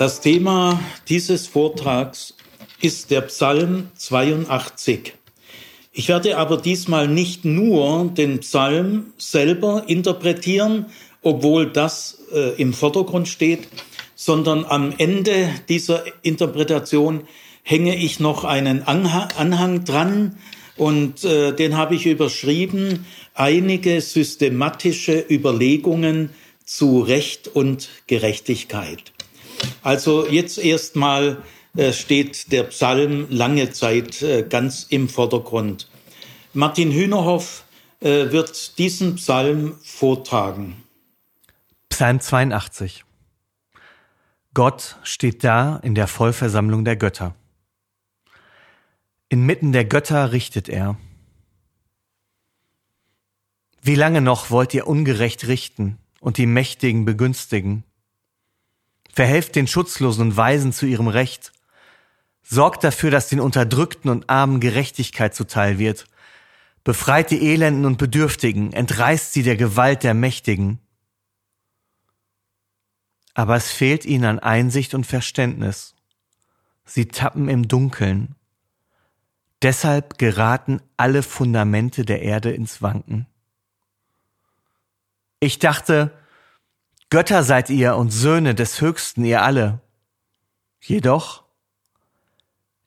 Das Thema dieses Vortrags ist der Psalm 82. Ich werde aber diesmal nicht nur den Psalm selber interpretieren, obwohl das äh, im Vordergrund steht, sondern am Ende dieser Interpretation hänge ich noch einen Anhang dran und äh, den habe ich überschrieben, einige systematische Überlegungen zu Recht und Gerechtigkeit. Also jetzt erstmal äh, steht der Psalm lange Zeit äh, ganz im Vordergrund. Martin Hühnerhoff äh, wird diesen Psalm vortragen. Psalm 82. Gott steht da in der Vollversammlung der Götter. Inmitten der Götter richtet er. Wie lange noch wollt ihr ungerecht richten und die Mächtigen begünstigen? Verhelft den Schutzlosen und Weisen zu ihrem Recht. Sorgt dafür, dass den Unterdrückten und Armen Gerechtigkeit zuteil wird. Befreit die Elenden und Bedürftigen, entreißt sie der Gewalt der Mächtigen. Aber es fehlt ihnen an Einsicht und Verständnis. Sie tappen im Dunkeln. Deshalb geraten alle Fundamente der Erde ins Wanken. Ich dachte, Götter seid ihr und Söhne des Höchsten, ihr alle. Jedoch,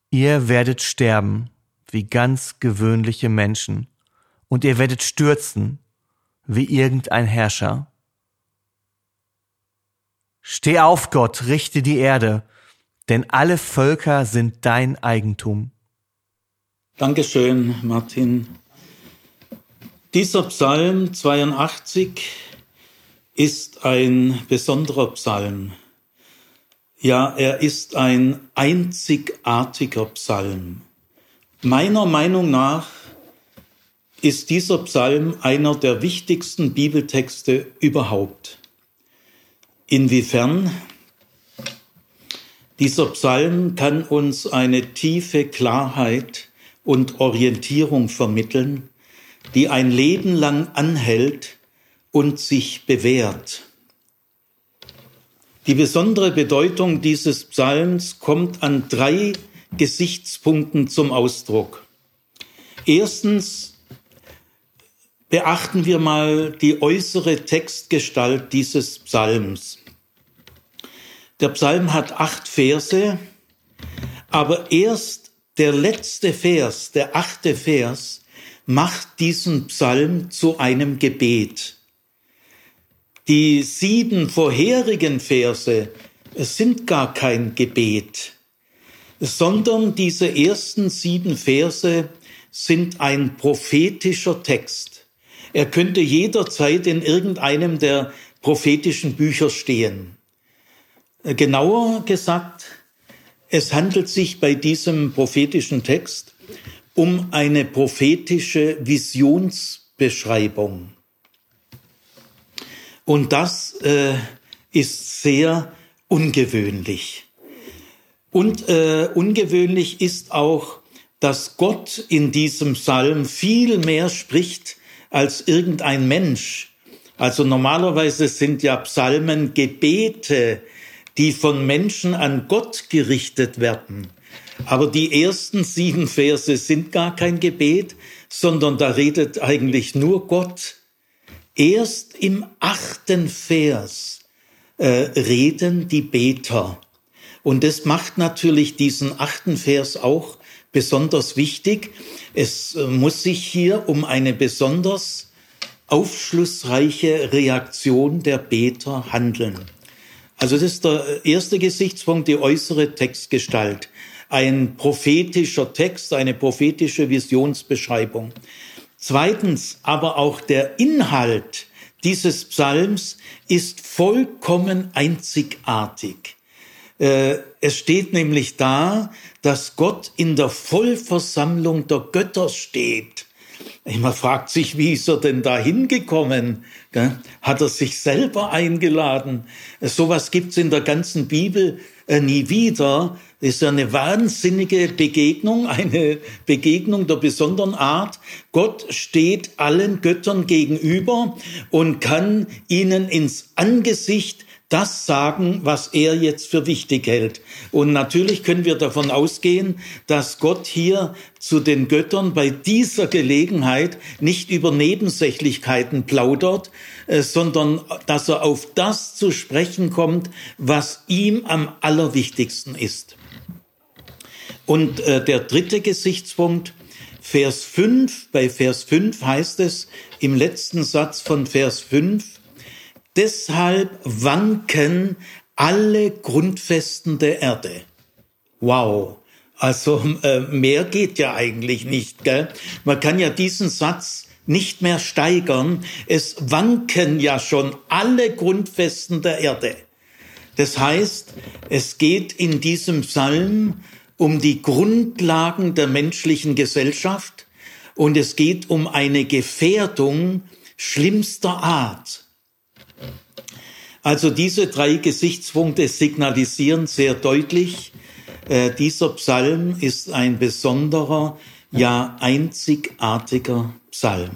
ihr werdet sterben wie ganz gewöhnliche Menschen, und ihr werdet stürzen wie irgendein Herrscher. Steh auf, Gott, richte die Erde, denn alle Völker sind dein Eigentum. Dankeschön, Martin. Dieser Psalm 82 ist ein besonderer Psalm. Ja, er ist ein einzigartiger Psalm. Meiner Meinung nach ist dieser Psalm einer der wichtigsten Bibeltexte überhaupt. Inwiefern? Dieser Psalm kann uns eine tiefe Klarheit und Orientierung vermitteln, die ein Leben lang anhält und sich bewährt. Die besondere Bedeutung dieses Psalms kommt an drei Gesichtspunkten zum Ausdruck. Erstens beachten wir mal die äußere Textgestalt dieses Psalms. Der Psalm hat acht Verse, aber erst der letzte Vers, der achte Vers, macht diesen Psalm zu einem Gebet. Die sieben vorherigen Verse sind gar kein Gebet, sondern diese ersten sieben Verse sind ein prophetischer Text. Er könnte jederzeit in irgendeinem der prophetischen Bücher stehen. Genauer gesagt, es handelt sich bei diesem prophetischen Text um eine prophetische Visionsbeschreibung. Und das äh, ist sehr ungewöhnlich. Und äh, ungewöhnlich ist auch, dass Gott in diesem Psalm viel mehr spricht als irgendein Mensch. Also normalerweise sind ja Psalmen Gebete, die von Menschen an Gott gerichtet werden. Aber die ersten sieben Verse sind gar kein Gebet, sondern da redet eigentlich nur Gott. Erst im achten Vers äh, reden die Beter. Und das macht natürlich diesen achten Vers auch besonders wichtig. Es äh, muss sich hier um eine besonders aufschlussreiche Reaktion der Beter handeln. Also das ist der erste Gesichtspunkt, die äußere Textgestalt. Ein prophetischer Text, eine prophetische Visionsbeschreibung. Zweitens aber auch der Inhalt dieses Psalms ist vollkommen einzigartig. Äh, es steht nämlich da, dass Gott in der Vollversammlung der Götter steht. Man fragt sich, wie ist er denn da hingekommen? Hat er sich selber eingeladen? Sowas gibt's in der ganzen Bibel äh, nie wieder. Das ist eine wahnsinnige Begegnung, eine Begegnung der besonderen Art. Gott steht allen Göttern gegenüber und kann ihnen ins Angesicht das sagen, was er jetzt für wichtig hält. Und natürlich können wir davon ausgehen, dass Gott hier zu den Göttern bei dieser Gelegenheit nicht über Nebensächlichkeiten plaudert, äh, sondern dass er auf das zu sprechen kommt, was ihm am allerwichtigsten ist. Und äh, der dritte Gesichtspunkt, Vers 5, bei Vers 5 heißt es im letzten Satz von Vers 5, deshalb wanken alle Grundfesten der Erde. Wow. Also äh, mehr geht ja eigentlich nicht. Gell? Man kann ja diesen Satz nicht mehr steigern. Es wanken ja schon alle Grundfesten der Erde. Das heißt, es geht in diesem Psalm um die Grundlagen der menschlichen Gesellschaft und es geht um eine Gefährdung schlimmster Art. Also diese drei Gesichtspunkte signalisieren sehr deutlich, äh, dieser Psalm ist ein besonderer, ja einzigartiger Psalm.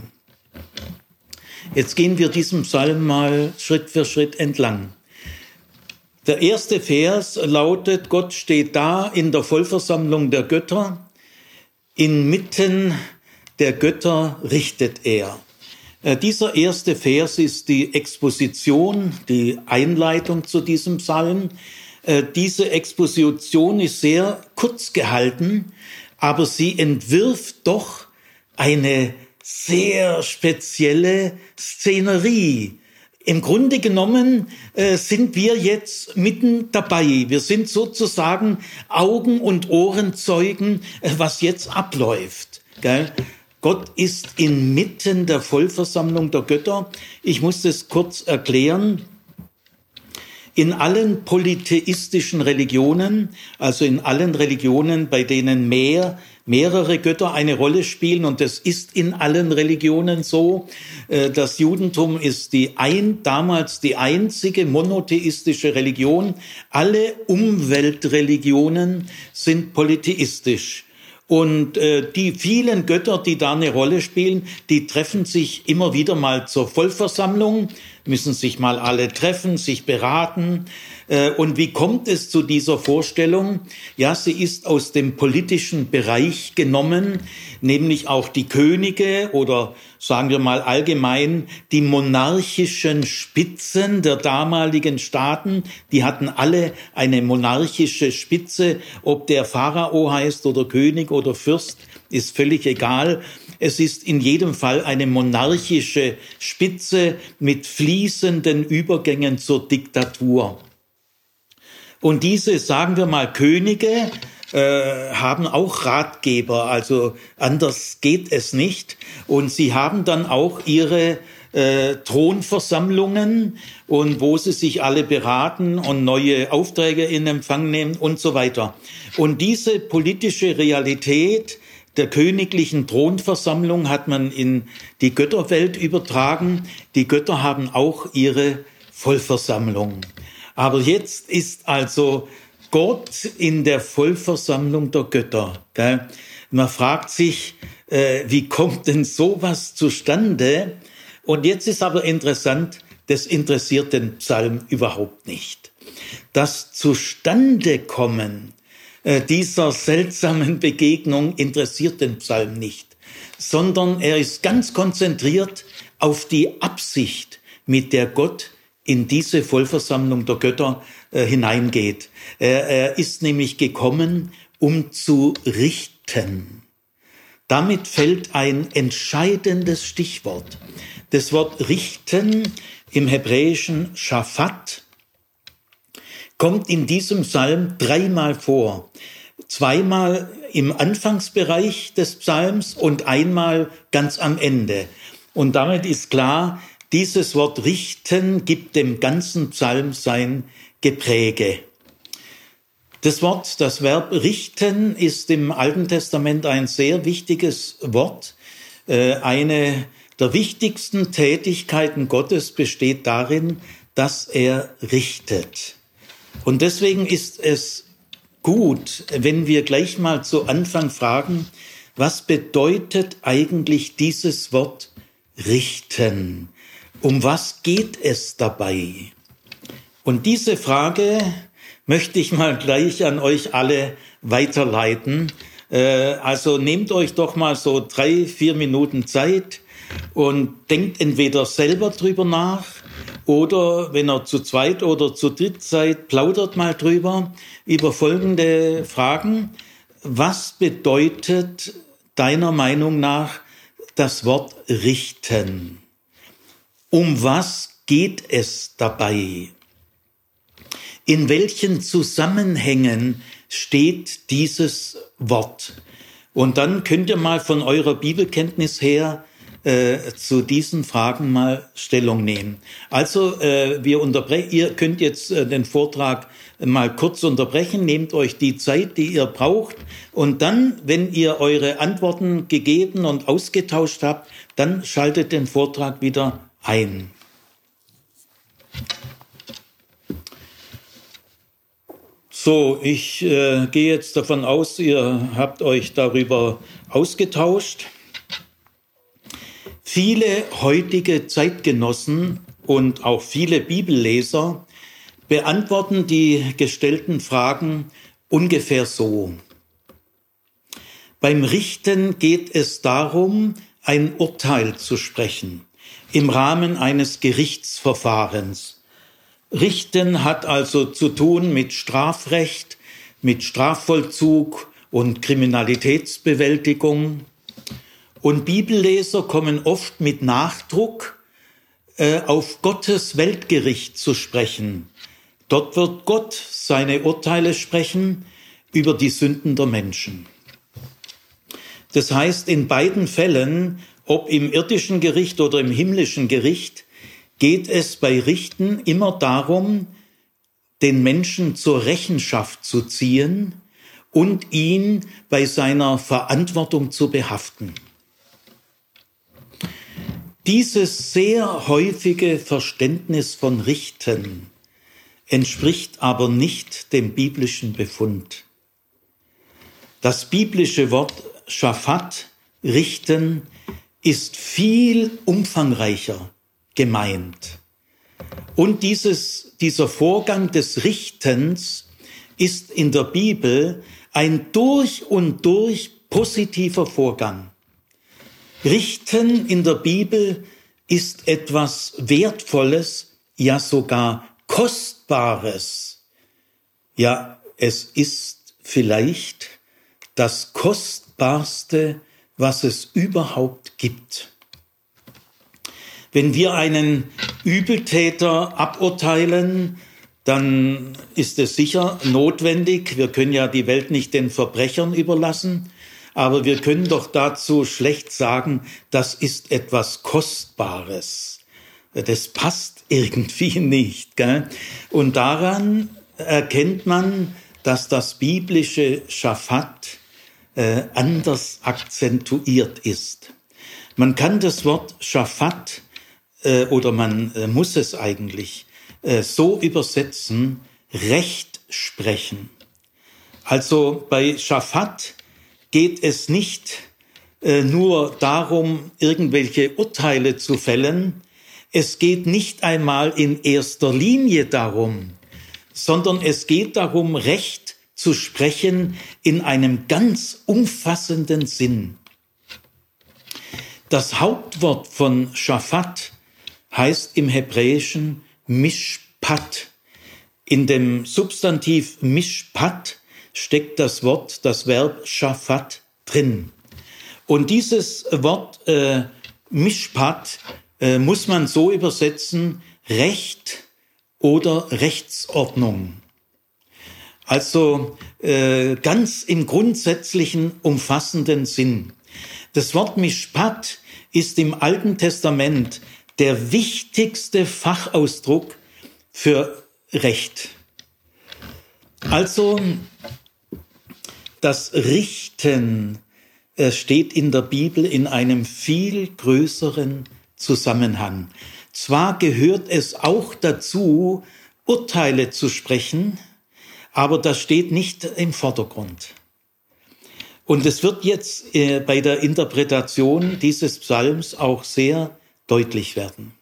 Jetzt gehen wir diesem Psalm mal Schritt für Schritt entlang. Der erste Vers lautet, Gott steht da in der Vollversammlung der Götter, inmitten der Götter richtet er. Äh, dieser erste Vers ist die Exposition, die Einleitung zu diesem Psalm. Äh, diese Exposition ist sehr kurz gehalten, aber sie entwirft doch eine sehr spezielle Szenerie, im Grunde genommen äh, sind wir jetzt mitten dabei. Wir sind sozusagen Augen- und Ohrenzeugen, äh, was jetzt abläuft. Gell? Gott ist inmitten der Vollversammlung der Götter. Ich muss das kurz erklären. In allen polytheistischen Religionen, also in allen Religionen, bei denen mehr mehrere Götter eine Rolle spielen und das ist in allen Religionen so. Äh, das Judentum ist die ein, damals die einzige monotheistische Religion. Alle Umweltreligionen sind polytheistisch. Und äh, die vielen Götter, die da eine Rolle spielen, die treffen sich immer wieder mal zur Vollversammlung, müssen sich mal alle treffen, sich beraten. Äh, und wie kommt es zu dieser Vorstellung? Ja, sie ist aus dem politischen Bereich genommen, nämlich auch die Könige oder sagen wir mal allgemein die monarchischen Spitzen der damaligen Staaten, die hatten alle eine monarchische Spitze, ob der Pharao heißt oder König oder Fürst, ist völlig egal. Es ist in jedem Fall eine monarchische Spitze mit fließenden Übergängen zur Diktatur. Und diese, sagen wir mal, Könige äh, haben auch Ratgeber, also anders geht es nicht. Und sie haben dann auch ihre äh, Thronversammlungen und wo sie sich alle beraten und neue Aufträge in Empfang nehmen und so weiter. Und diese politische Realität der königlichen Thronversammlung hat man in die Götterwelt übertragen. Die Götter haben auch ihre Vollversammlung. Aber jetzt ist also Gott in der Vollversammlung der Götter. Gell? Man fragt sich, äh, wie kommt denn sowas zustande? Und jetzt ist aber interessant, das interessiert den Psalm überhaupt nicht. Das Zustandekommen äh, dieser seltsamen Begegnung interessiert den Psalm nicht, sondern er ist ganz konzentriert auf die Absicht, mit der Gott in diese Vollversammlung der Götter äh, hineingeht. Er, er ist nämlich gekommen, um zu richten. Damit fällt ein entscheidendes Stichwort. Das Wort richten im hebräischen Schafat kommt in diesem Psalm dreimal vor. Zweimal im Anfangsbereich des Psalms und einmal ganz am Ende. Und damit ist klar, dieses Wort richten gibt dem ganzen Psalm sein Gepräge. Das Wort, das Verb richten ist im Alten Testament ein sehr wichtiges Wort. Äh, eine der wichtigsten Tätigkeiten Gottes besteht darin, dass er richtet. Und deswegen ist es gut, wenn wir gleich mal zu Anfang fragen, was bedeutet eigentlich dieses Wort richten? Um was geht es dabei? Und diese Frage möchte ich mal gleich an euch alle weiterleiten. Äh, also nehmt euch doch mal so drei, vier Minuten Zeit und denkt entweder selber drüber nach oder wenn ihr zu zweit oder zu dritt seid, plaudert mal drüber über folgende Fragen. Was bedeutet deiner Meinung nach das Wort richten? Um was geht es dabei? In welchen Zusammenhängen steht dieses Wort? Und dann könnt ihr mal von eurer Bibelkenntnis her äh, zu diesen Fragen mal Stellung nehmen. Also äh, wir unterbrechen, ihr könnt jetzt äh, den Vortrag mal kurz unterbrechen, nehmt euch die Zeit, die ihr braucht und dann, wenn ihr eure Antworten gegeben und ausgetauscht habt, dann schaltet den Vortrag wieder ein. So, ich äh, gehe jetzt davon aus, ihr habt euch darüber ausgetauscht. Viele heutige Zeitgenossen und auch viele Bibelleser beantworten die gestellten Fragen ungefähr so. Beim Richten geht es darum, ein Urteil zu sprechen im Rahmen eines Gerichtsverfahrens. Richten hat also zu tun mit Strafrecht, mit Strafvollzug und Kriminalitätsbewältigung. Und Bibelleser kommen oft mit Nachdruck äh, auf Gottes Weltgericht zu sprechen. Dort wird Gott seine Urteile sprechen über die Sünden der Menschen. Das heißt, in beiden Fällen, ob im irdischen Gericht oder im himmlischen Gericht, geht es bei Richten immer darum, den Menschen zur Rechenschaft zu ziehen und ihn bei seiner Verantwortung zu behaften. Dieses sehr häufige Verständnis von Richten entspricht aber nicht dem biblischen Befund. Das biblische Wort Schafat, richten, ist viel umfangreicher gemeint. Und dieses, dieser Vorgang des Richtens ist in der Bibel ein durch und durch positiver Vorgang. Richten in der Bibel ist etwas Wertvolles, ja sogar Kostbares. Ja, es ist vielleicht das Kostbarste, was es überhaupt gibt. Wenn wir einen Übeltäter aburteilen, dann ist es sicher notwendig. Wir können ja die Welt nicht den Verbrechern überlassen. Aber wir können doch dazu schlecht sagen, das ist etwas Kostbares. Das passt irgendwie nicht. Gell? Und daran erkennt man, dass das biblische Schafat äh, anders akzentuiert ist. Man kann das Wort Schafat äh, oder man äh, muss es eigentlich äh, so übersetzen, Recht sprechen. Also bei Schafat geht es nicht äh, nur darum, irgendwelche Urteile zu fällen. Es geht nicht einmal in erster Linie darum, sondern es geht darum, Recht zu sprechen in einem ganz umfassenden Sinn. Das Hauptwort von Schafat heißt im Hebräischen Mishpat. In dem Substantiv Mishpat steckt das Wort, das Verb Shafat drin. Und dieses Wort äh, Mishpat äh, muss man so übersetzen, Recht oder Rechtsordnung. Also äh, ganz im grundsätzlichen, umfassenden Sinn. Das Wort Mishpat ist im Alten Testament der wichtigste Fachausdruck für Recht. Also das Richten äh, steht in der Bibel in einem viel größeren Zusammenhang. Zwar gehört es auch dazu, Urteile zu sprechen, aber das steht nicht im Vordergrund. Und es wird jetzt äh, bei der Interpretation dieses Psalms auch sehr deutlich werden.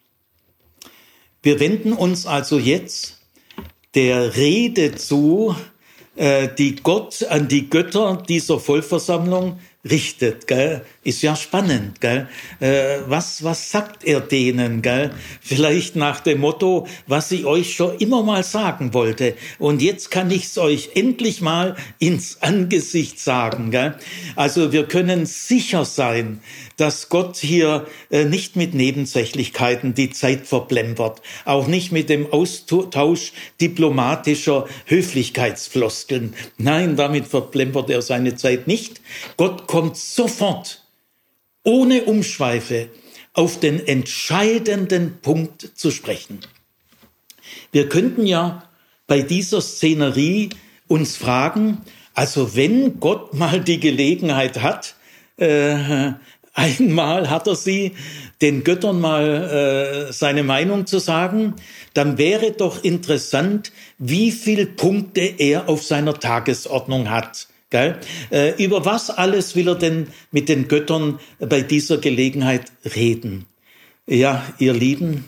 Wir wenden uns also jetzt der Rede zu, äh, die Gott an die Götter dieser Vollversammlung richtet, gell? Ist ja spannend, gell? Äh, was, was sagt er denen, gell? Vielleicht nach dem Motto, was ich euch schon immer mal sagen wollte. Und jetzt kann ich's euch endlich mal ins Angesicht sagen, gell? Also wir können sicher sein, dass Gott hier äh, nicht mit Nebensächlichkeiten die Zeit verplempert, auch nicht mit dem Austausch diplomatischer Höflichkeitsfloskeln. Nein, damit verplempert er seine Zeit nicht. Gott kommt sofort, ohne Umschweife, auf den entscheidenden Punkt zu sprechen. Wir könnten ja bei dieser Szenerie uns fragen, also wenn Gott mal die Gelegenheit hat, äh, einmal hat er sie, den Göttern mal äh, seine Meinung zu sagen, dann wäre doch interessant, wie viel Punkte er auf seiner Tagesordnung hat. Gell? Äh, über was alles will er denn mit den Göttern bei dieser Gelegenheit reden? Ja, ihr Lieben,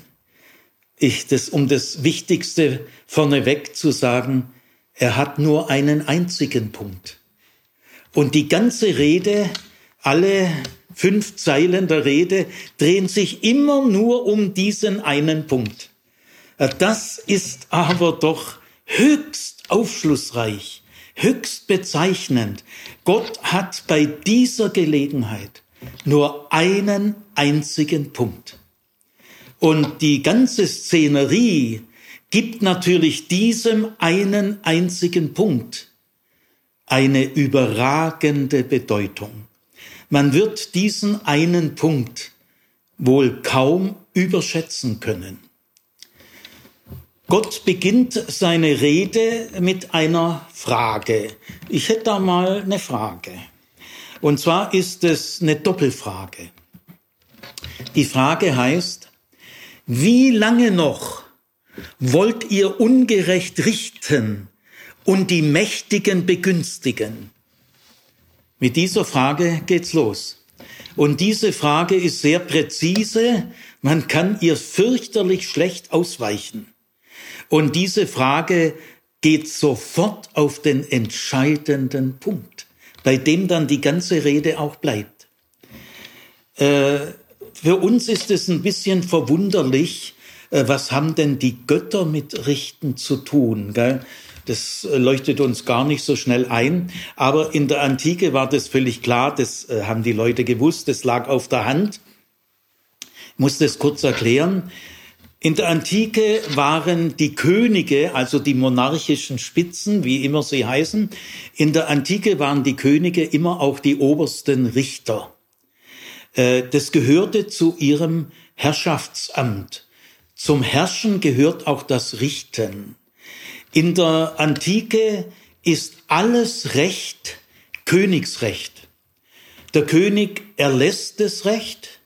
ich, das, um das Wichtigste vorneweg zu sagen, er hat nur einen einzigen Punkt. Und die ganze Rede, alle fünf Zeilen der Rede drehen sich immer nur um diesen einen Punkt. Das ist aber doch höchst aufschlussreich, höchst bezeichnend. Gott hat bei dieser Gelegenheit nur einen einzigen Punkt. Und die ganze Szenerie gibt natürlich diesem einen einzigen Punkt eine überragende Bedeutung. Man wird diesen einen Punkt wohl kaum überschätzen können. Gott beginnt seine Rede mit einer Frage. Ich hätte da mal eine Frage. Und zwar ist es eine Doppelfrage. Die Frage heißt, wie lange noch wollt ihr ungerecht richten und die Mächtigen begünstigen? Mit dieser Frage geht's los. Und diese Frage ist sehr präzise. Man kann ihr fürchterlich schlecht ausweichen. Und diese Frage geht sofort auf den entscheidenden Punkt, bei dem dann die ganze Rede auch bleibt. Äh, für uns ist es ein bisschen verwunderlich, äh, was haben denn die Götter mit Richten zu tun? Gell? Das äh, leuchtet uns gar nicht so schnell ein. Aber in der Antike war das völlig klar. Das äh, haben die Leute gewusst. Das lag auf der Hand. Ich muss das kurz erklären. In der Antike waren die Könige, also die monarchischen Spitzen, wie immer sie heißen, in der Antike waren die Könige immer auch die obersten Richter. Äh, das gehörte zu ihrem Herrschaftsamt. Zum Herrschen gehört auch das Richten. In der Antike ist alles Recht Königsrecht. Der König erlässt das Recht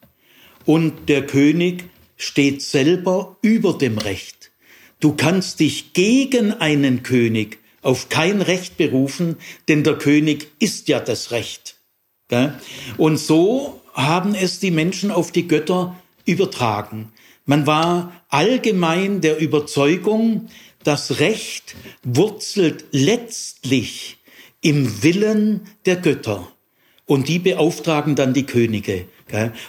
und der König steht selber über dem Recht. Du kannst dich gegen einen König auf kein Recht berufen, denn der König ist ja das Recht. Und so haben es die Menschen auf die Götter übertragen. Man war allgemein der Überzeugung, das Recht wurzelt letztlich im Willen der Götter. Und die beauftragen dann die Könige.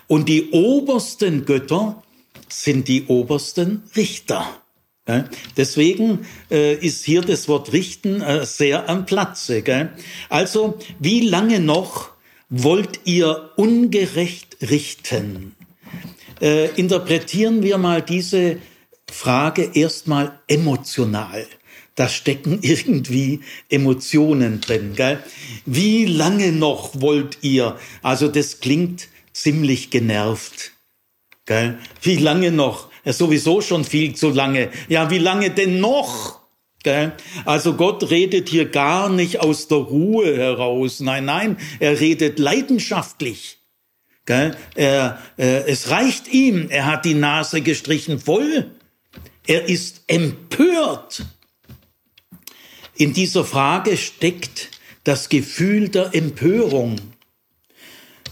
Und die obersten Götter sind die obersten Richter. Deswegen äh, ist hier das Wort richten äh, sehr am Platze. Also, wie lange noch wollt ihr ungerecht richten? Äh, interpretieren wir mal diese Frage erstmal emotional. Da stecken irgendwie Emotionen drin. Gell? Wie lange noch wollt ihr? Also das klingt ziemlich genervt. Gell? Wie lange noch? Ja, sowieso schon viel zu lange. Ja, wie lange denn noch? Gell? Also Gott redet hier gar nicht aus der Ruhe heraus. Nein, nein, er redet leidenschaftlich. Gell? Er, äh, es reicht ihm. Er hat die Nase gestrichen voll. Er ist empört. In dieser Frage steckt das Gefühl der Empörung.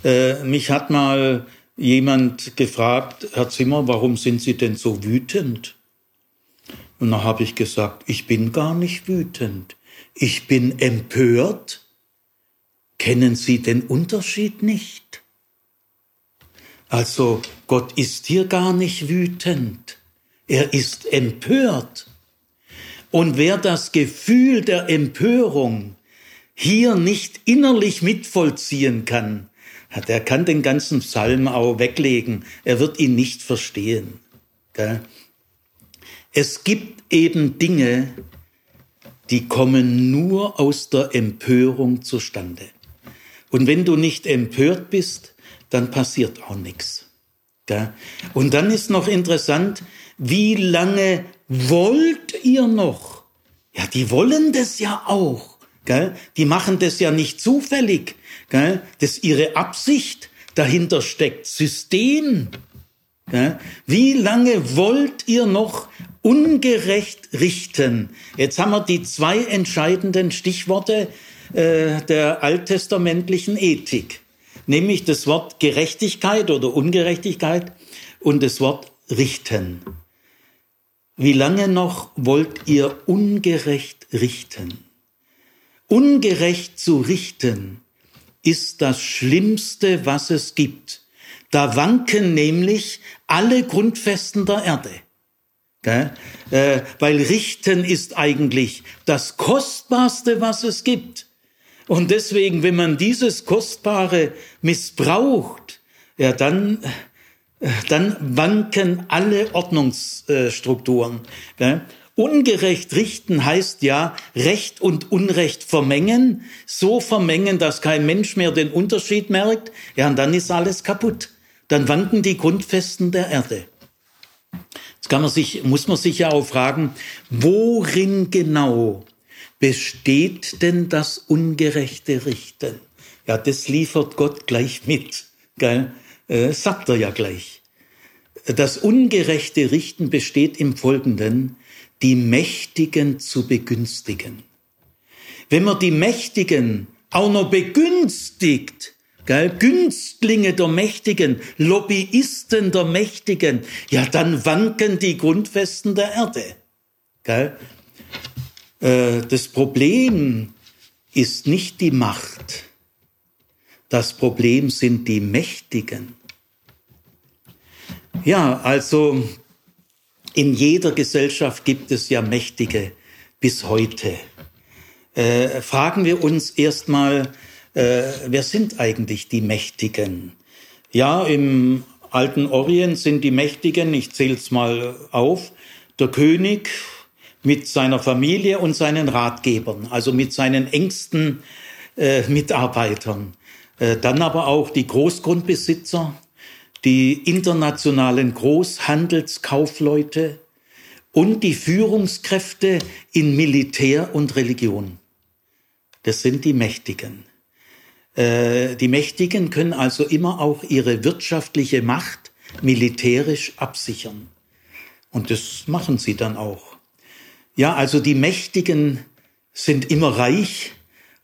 Äh, mich hat mal jemand gefragt, Herr Zimmer, warum sind Sie denn so wütend? Und dann habe ich gesagt, ich bin gar nicht wütend, ich bin empört. Kennen Sie den Unterschied nicht? Also Gott ist hier gar nicht wütend, er ist empört. Und wer das Gefühl der Empörung hier nicht innerlich mitvollziehen kann, der kann den ganzen Psalm auch weglegen. Er wird ihn nicht verstehen. Es gibt eben Dinge, die kommen nur aus der Empörung zustande. Und wenn du nicht empört bist, dann passiert auch nichts. Und dann ist noch interessant, wie lange wollt ihr noch? Ja, die wollen das ja auch. Gell? Die machen das ja nicht zufällig. Gell? Das ihre Absicht. Dahinter steckt System. Gell? Wie lange wollt ihr noch ungerecht richten? Jetzt haben wir die zwei entscheidenden Stichworte äh, der alttestamentlichen Ethik, nämlich das Wort Gerechtigkeit oder Ungerechtigkeit und das Wort richten. Wie lange noch wollt ihr ungerecht richten? Ungerecht zu richten ist das Schlimmste, was es gibt. Da wanken nämlich alle Grundfesten der Erde. Äh, weil Richten ist eigentlich das Kostbarste, was es gibt. Und deswegen, wenn man dieses Kostbare missbraucht, ja, dann dann wanken alle Ordnungsstrukturen. Ungerecht richten heißt ja Recht und Unrecht vermengen, so vermengen, dass kein Mensch mehr den Unterschied merkt. Ja, und dann ist alles kaputt. Dann wanken die Grundfesten der Erde. Jetzt kann man sich, muss man sich ja auch fragen, worin genau besteht denn das ungerechte Richten? Ja, das liefert Gott gleich mit. Gell? äh, sagt er ja gleich. Das ungerechte Richten besteht im Folgenden, die Mächtigen zu begünstigen. Wenn man die Mächtigen auch noch begünstigt, gell, Günstlinge der Mächtigen, Lobbyisten der Mächtigen, ja, dann wanken die Grundfesten der Erde. Gell. Äh, das Problem ist nicht die Macht. Das Problem sind die Mächtigen. Ja, also in jeder Gesellschaft gibt es ja Mächtige bis heute. Äh, fragen wir uns erstmal, äh, wer sind eigentlich die Mächtigen? Ja, im alten Orient sind die Mächtigen, ich zähle es mal auf, der König mit seiner Familie und seinen Ratgebern, also mit seinen engsten äh, Mitarbeitern. Äh, dann aber auch die Großgrundbesitzer, die internationalen Großhandelskaufleute und die Führungskräfte in Militär und Religion. Das sind die Mächtigen. Äh, die Mächtigen können also immer auch ihre wirtschaftliche Macht militärisch absichern. Und das machen sie dann auch. Ja, also die Mächtigen sind immer reich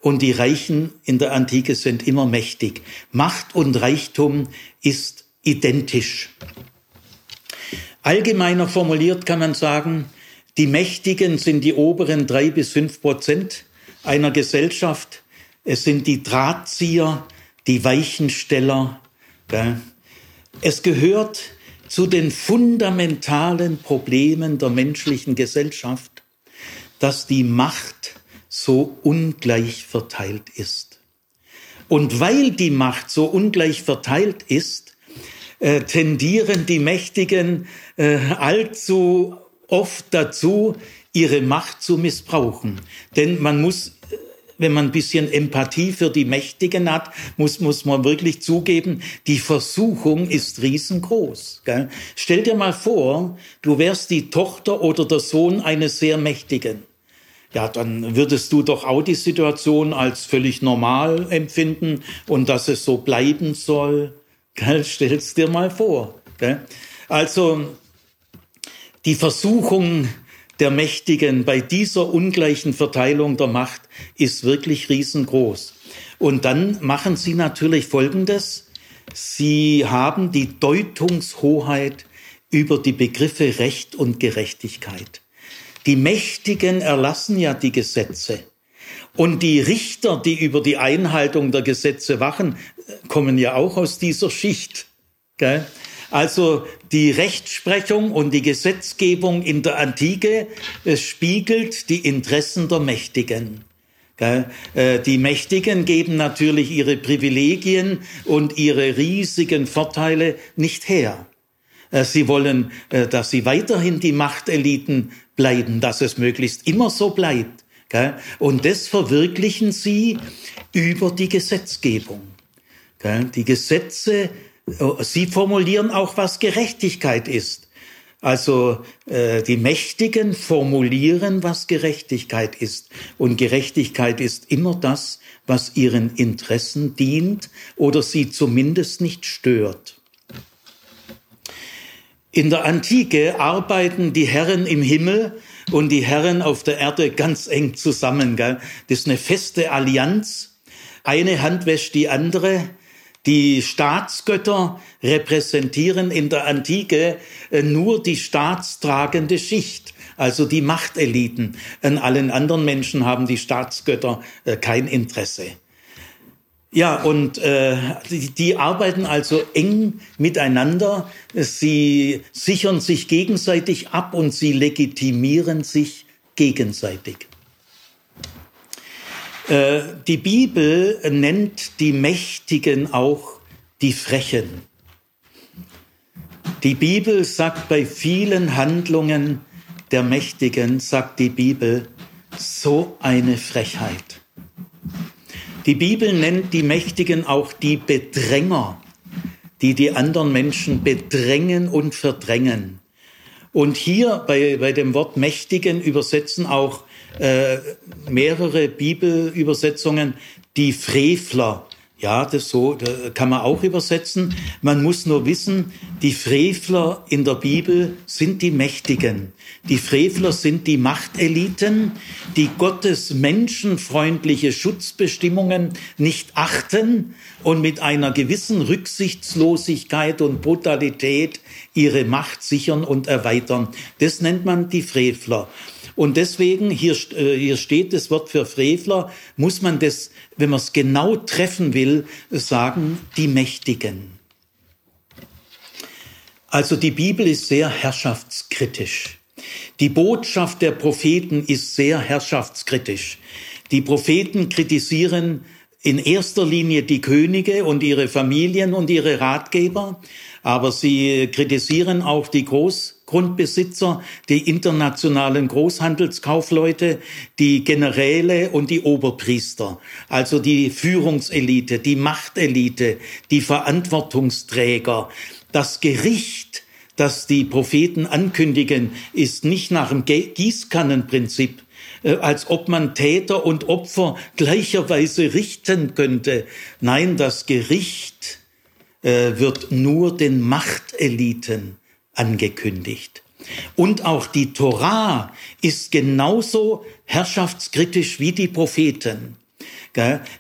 und die Reichen in der Antike sind immer mächtig. Macht und Reichtum ist identisch. Allgemeiner formuliert kann man sagen, die Mächtigen sind die oberen drei bis fünf Prozent einer Gesellschaft. Es sind die Drahtzieher, die Weichensteller. Es gehört zu den fundamentalen Problemen der menschlichen Gesellschaft, dass die Macht so ungleich verteilt ist. Und weil die Macht so ungleich verteilt ist, äh, tendieren die Mächtigen äh, allzu oft dazu, ihre Macht zu missbrauchen. Denn man muss wenn man ein bisschen Empathie für die Mächtigen hat, muss, muss man wirklich zugeben, die Versuchung ist riesengroß. Gell? Stell dir mal vor, du wärst die Tochter oder der Sohn eines sehr Mächtigen. Ja, dann würdest du doch auch die Situation als völlig normal empfinden und dass es so bleiben soll. Gell? Stell's dir mal vor. Gell? Also die Versuchung der Mächtigen bei dieser ungleichen Verteilung der Macht ist wirklich riesengroß. Und dann machen sie natürlich Folgendes. Sie haben die Deutungshoheit über die Begriffe Recht und Gerechtigkeit. Die Mächtigen erlassen ja die Gesetze. Und die Richter, die über die Einhaltung der Gesetze wachen, kommen ja auch aus dieser Schicht. Also die Rechtsprechung und die Gesetzgebung in der Antike spiegelt die Interessen der Mächtigen. Äh, die Mächtigen geben natürlich ihre Privilegien und ihre riesigen Vorteile nicht her. Äh, sie wollen, äh, dass sie weiterhin die Machteliten bleiben, dass es möglichst immer so bleibt. Und das verwirklichen sie über die Gesetzgebung. Die Gesetze, sie formulieren auch, was Gerechtigkeit ist. Also äh, die Mächtigen formulieren, was Gerechtigkeit ist. Und Gerechtigkeit ist immer das, was ihren Interessen dient oder sie zumindest nicht stört. In der Antike arbeiten die Herren im Himmel und die Herren auf der Erde ganz eng zusammen. Gell? Das ist eine feste Allianz. Eine Hand wäscht die andere. Die Staatsgötter repräsentieren in der Antike äh, nur die staatstragende Schicht, also die Machteliten. An allen anderen Menschen haben die Staatsgötter äh, kein Interesse. Ja, und äh, die, die arbeiten also eng miteinander. Sie sichern sich gegenseitig ab und sie legitimieren sich gegenseitig. Äh, die Bibel nennt die Mächtigen auch die Frechen. Die Bibel sagt bei vielen Handlungen der Mächtigen, sagt die Bibel, so eine Frechheit. Die Bibel nennt die Mächtigen auch die Bedränger, die die anderen Menschen bedrängen und verdrängen. Und hier bei, bei dem Wort Mächtigen übersetzen auch äh, mehrere Bibelübersetzungen, die Frevler. Ja, das so das kann man auch übersetzen. Man muss nur wissen, die Frevler in der Bibel sind die Mächtigen. Die Frevler sind die Machteliten, die Gottes menschenfreundliche Schutzbestimmungen nicht achten und mit einer gewissen Rücksichtslosigkeit und Brutalität ihre Macht sichern und erweitern. Das nennt man die Frevler. Und deswegen, hier, äh, hier steht das Wort für Frevler, muss man das, wenn man es genau treffen will, sagen, die Mächtigen. Also die Bibel ist sehr herrschaftskritisch. Die Botschaft der Propheten ist sehr herrschaftskritisch. Die Propheten kritisieren in erster Linie die Könige und ihre Familien und ihre Ratgeber, aber sie kritisieren auch die Großgrundbesitzer, die internationalen Großhandelskaufleute, die Generäle und die Oberpriester, also die Führungselite, die Machtelite, die Verantwortungsträger. Das Gericht, das die Propheten ankündigen, ist nicht nach dem Gießkannenprinzip, äh, als ob man Täter und Opfer gleicherweise richten könnte. Nein, das Gericht äh, wird nur den Machteliten angekündigt. Und auch die Torah ist genauso herrschaftskritisch wie die Propheten.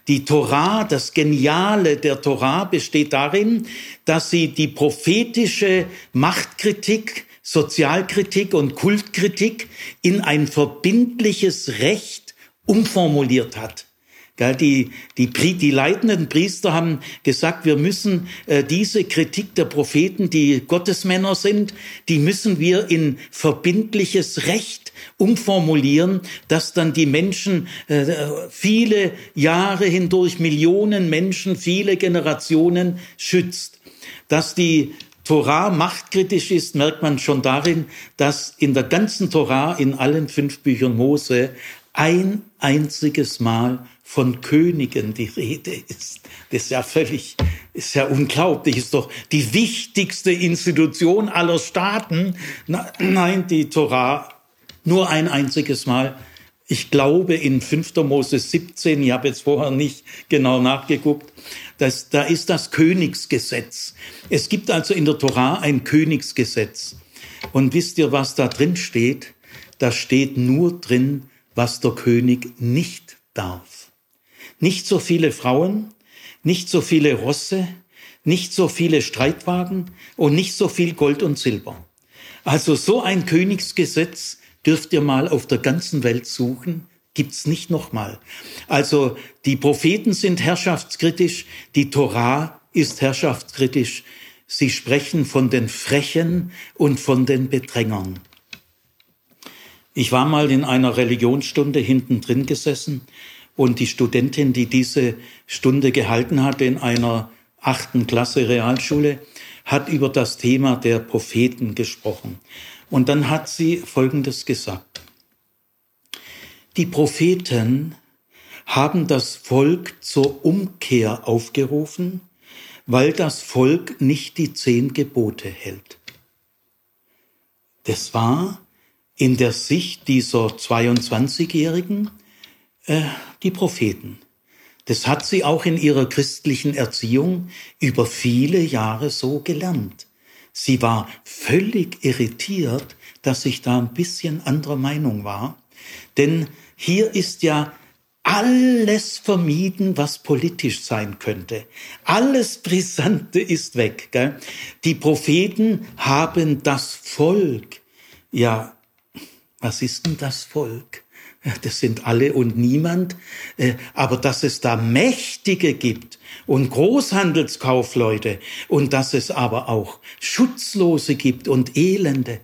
Die Torah, das Geniale der Torah besteht darin, dass sie die prophetische Machtkritik, Sozialkritik und Kultkritik in ein verbindliches Recht umformuliert hat. Die, die, die leitenden Priester haben gesagt, wir müssen äh, diese Kritik der Propheten, die Gottesmänner sind, die müssen wir in verbindliches Recht umformulieren, dass dann die Menschen äh, viele Jahre hindurch, Millionen Menschen, viele Generationen schützt. Dass die Torah machtkritisch ist, merkt man schon darin, dass in der ganzen Torah, in allen fünf Büchern Mose, ein einziges Mal von Königen die Rede ist. Das ist ja völlig, ist ja unglaublich, ist doch die wichtigste Institution aller Staaten. Nein, die Torah nur ein einziges Mal. Ich glaube in 5. Mose 17, ich habe jetzt vorher nicht genau nachgeguckt, dass, da ist das Königsgesetz. Es gibt also in der Torah ein Königsgesetz. Und wisst ihr, was da drin steht? Da steht nur drin, was der König nicht darf. Nicht so viele Frauen, nicht so viele Rosse, nicht so viele Streitwagen und nicht so viel Gold und Silber. Also so ein Königsgesetz dürft ihr mal auf der ganzen Welt suchen, gibt's nicht nochmal. Also die Propheten sind herrschaftskritisch, die Torah ist herrschaftskritisch. Sie sprechen von den Frechen und von den Bedrängern. Ich war mal in einer Religionsstunde hinten drin gesessen und die Studentin, die diese Stunde gehalten hatte in einer achten Klasse Realschule, hat über das Thema der Propheten gesprochen. Und dann hat sie Folgendes gesagt. Die Propheten haben das Volk zur Umkehr aufgerufen, weil das Volk nicht die zehn Gebote hält. Das war in der Sicht dieser 22-Jährigen äh, die Propheten. Das hat sie auch in ihrer christlichen Erziehung über viele Jahre so gelernt. Sie war völlig irritiert, dass ich da ein bisschen anderer Meinung war. Denn hier ist ja alles vermieden, was politisch sein könnte. Alles Brisante ist weg. Gell? Die Propheten haben das Volk ja was ist denn das Volk? Das sind alle und niemand. Äh, aber dass es da Mächtige gibt und Großhandelskaufleute und dass es aber auch Schutzlose gibt und Elende,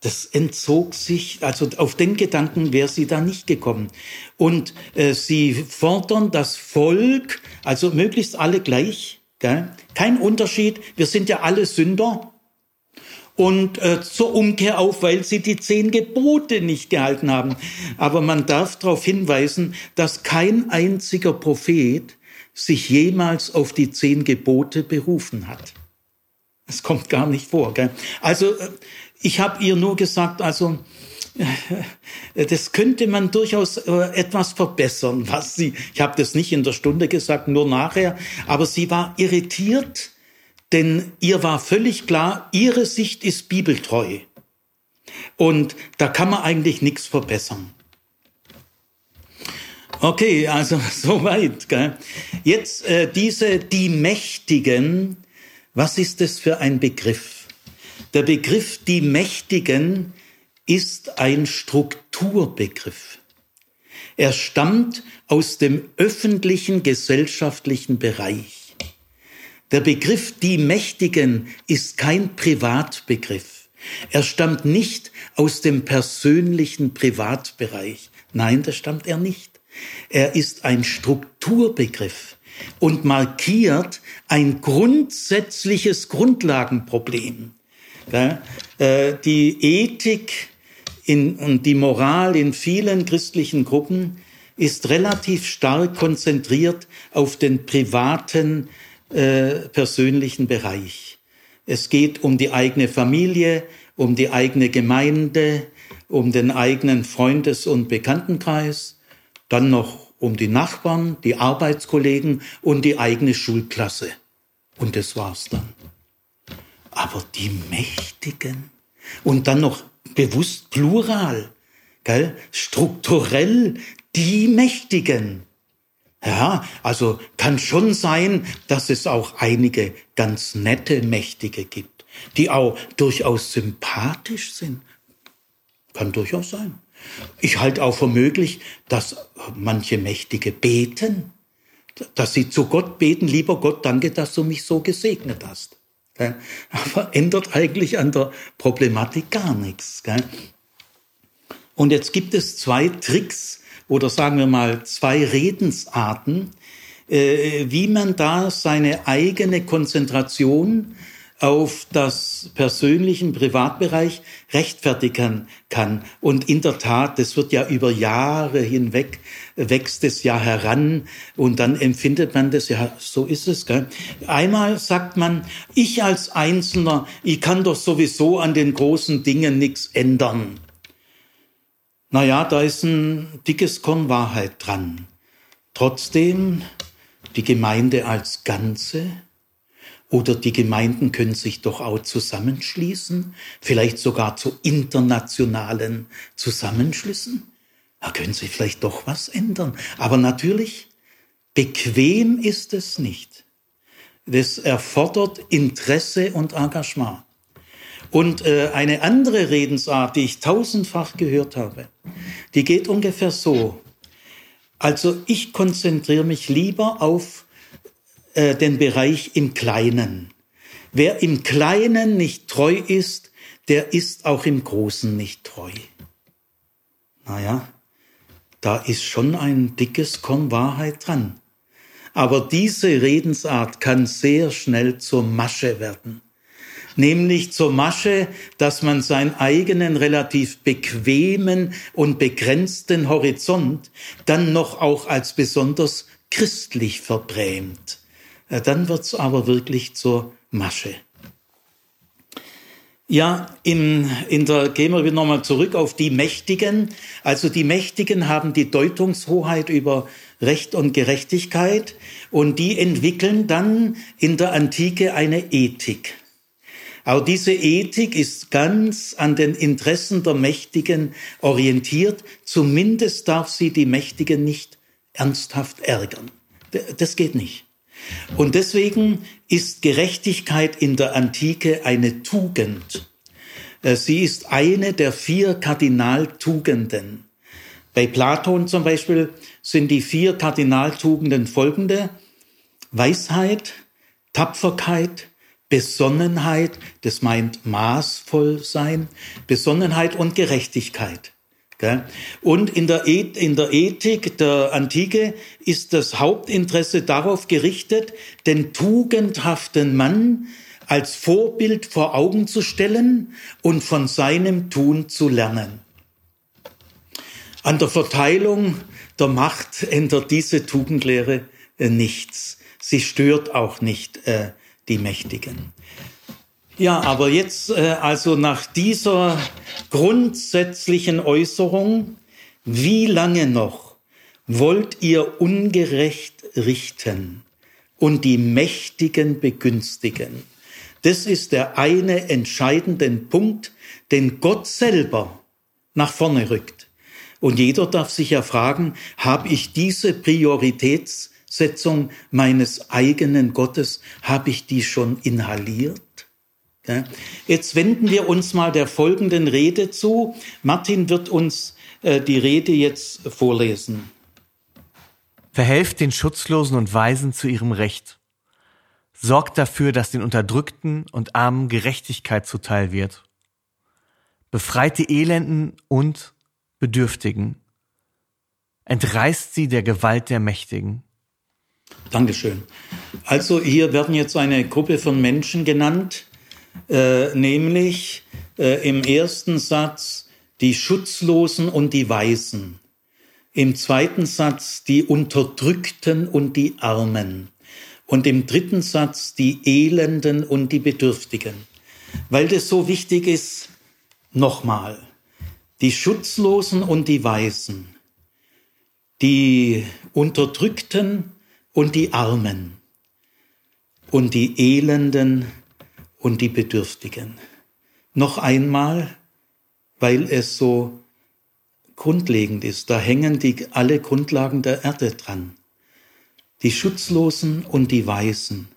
das entzog sich, also auf den Gedanken wäre sie da nicht gekommen. Und äh, sie fordern das Volk, also möglichst alle gleich, gell? kein Unterschied, wir sind ja alle Sünder, und äh, zur Umkehr auf, weil sie die zehn Gebote nicht gehalten haben. Aber man darf darauf hinweisen, dass kein einziger Prophet sich jemals auf die zehn Gebote berufen hat. Es kommt gar nicht vor. Gell? Also äh, ich habe ihr nur gesagt, also äh, das könnte man durchaus äh, etwas verbessern, was sie, ich habe das nicht in der Stunde gesagt, nur nachher, aber sie war irritiert, denn ihr war völlig klar, ihre Sicht ist bibeltreu. Und da kann man eigentlich nichts verbessern. Okay, also soweit. Jetzt äh, diese die Mächtigen. Was ist das für ein Begriff? Der Begriff die Mächtigen ist ein Strukturbegriff. Er stammt aus dem öffentlichen gesellschaftlichen Bereich. Der Begriff die Mächtigen ist kein Privatbegriff. Er stammt nicht aus dem persönlichen Privatbereich. Nein, das stammt er nicht. Er ist ein Strukturbegriff und markiert ein grundsätzliches Grundlagenproblem. Äh, die Ethik und die Moral in vielen christlichen Gruppen ist relativ stark konzentriert auf den privaten äh, persönlichen Bereich. Es geht um die eigene Familie, um die eigene Gemeinde, um den eigenen Freundes- und Bekanntenkreis, dann noch um die Nachbarn, die Arbeitskollegen und die eigene Schulklasse. Und das war's dann. Aber die Mächtigen und dann noch bewusst plural, gell? strukturell die Mächtigen. Ja, also kann schon sein, dass es auch einige ganz nette Mächtige gibt, die auch durchaus sympathisch sind. Kann durchaus sein. Ich halte auch für möglich, dass manche Mächtige beten, dass sie zu Gott beten, lieber Gott, danke, dass du mich so gesegnet hast. Aber ändert eigentlich an der Problematik gar nichts. Und jetzt gibt es zwei Tricks, oder sagen wir mal zwei Redensarten, äh, wie man da seine eigene Konzentration auf das persönlichen Privatbereich rechtfertigen kann. Und in der Tat, das wird ja über Jahre hinweg, wächst es ja heran und dann empfindet man das, ja, so ist es. Gell? Einmal sagt man, ich als Einzelner, ich kann doch sowieso an den großen Dingen nichts ändern. Naja, da ist ein dickes Korn Wahrheit dran. Trotzdem, die Gemeinde als Ganze oder die Gemeinden können sich doch auch zusammenschließen, vielleicht sogar zu internationalen Zusammenschlüssen. Da können sie vielleicht doch was ändern. Aber natürlich, bequem ist es nicht. Das erfordert Interesse und Engagement. Und äh, eine andere Redensart, die ich tausendfach gehört habe, die geht ungefähr so. Also ich konzentriere mich lieber auf äh, den Bereich im Kleinen. Wer im Kleinen nicht treu ist, der ist auch im Großen nicht treu. Naja, da ist schon ein dickes Korn Wahrheit dran. Aber diese Redensart kann sehr schnell zur Masche werden. Nämlich zur Masche, dass man seinen eigenen relativ bequemen und begrenzten Horizont dann noch auch als besonders christlich verbrämt. Dann wird's aber wirklich zur Masche. Ja, in, in der, gehen wir nochmal zurück auf die Mächtigen. Also die Mächtigen haben die Deutungshoheit über Recht und Gerechtigkeit und die entwickeln dann in der Antike eine Ethik. Auch diese Ethik ist ganz an den Interessen der Mächtigen orientiert. Zumindest darf sie die Mächtigen nicht ernsthaft ärgern. Das geht nicht. Und deswegen ist Gerechtigkeit in der Antike eine Tugend. Äh, sie ist eine der vier Kardinaltugenden. Bei Platon zum Beispiel sind die vier Kardinaltugenden folgende. Weisheit, Tapferkeit, Besonnenheit, das meint maßvoll sein, Besonnenheit und Gerechtigkeit. Und in der, in der Ethik der Antike ist das Hauptinteresse darauf gerichtet, den tugendhaften Mann als Vorbild vor Augen zu stellen und von seinem Tun zu lernen. An der Verteilung der Macht ändert diese Tugendlehre äh, nichts. Sie stört auch nicht äh, die Mächtigen. Ja, aber jetzt äh, also nach dieser grundsätzlichen Äußerung, wie lange noch wollt ihr ungerecht richten und die Mächtigen begünstigen? Das ist der eine entscheidende Punkt, den Gott selber nach vorne rückt. Und jeder darf sich ja fragen, habe ich diese Prioritätssetzung meines eigenen Gottes, habe ich die schon inhaliert? Jetzt wenden wir uns mal der folgenden Rede zu. Martin wird uns äh, die Rede jetzt vorlesen. Verhelft den Schutzlosen und Weisen zu ihrem Recht. Sorgt dafür, dass den Unterdrückten und Armen Gerechtigkeit zuteil wird. Befreit die Elenden und Bedürftigen. Entreißt sie der Gewalt der Mächtigen. Dankeschön. Also hier werden jetzt eine Gruppe von Menschen genannt, äh, nämlich äh, im ersten Satz die Schutzlosen und die Weisen, im zweiten Satz die Unterdrückten und die Armen und im dritten Satz die Elenden und die Bedürftigen. Weil das so wichtig ist, nochmal, die Schutzlosen und die Weisen, die Unterdrückten und die Armen und die Elenden und die Bedürftigen. Noch einmal, weil es so grundlegend ist. Da hängen die, alle Grundlagen der Erde dran. Die Schutzlosen und die Weisen,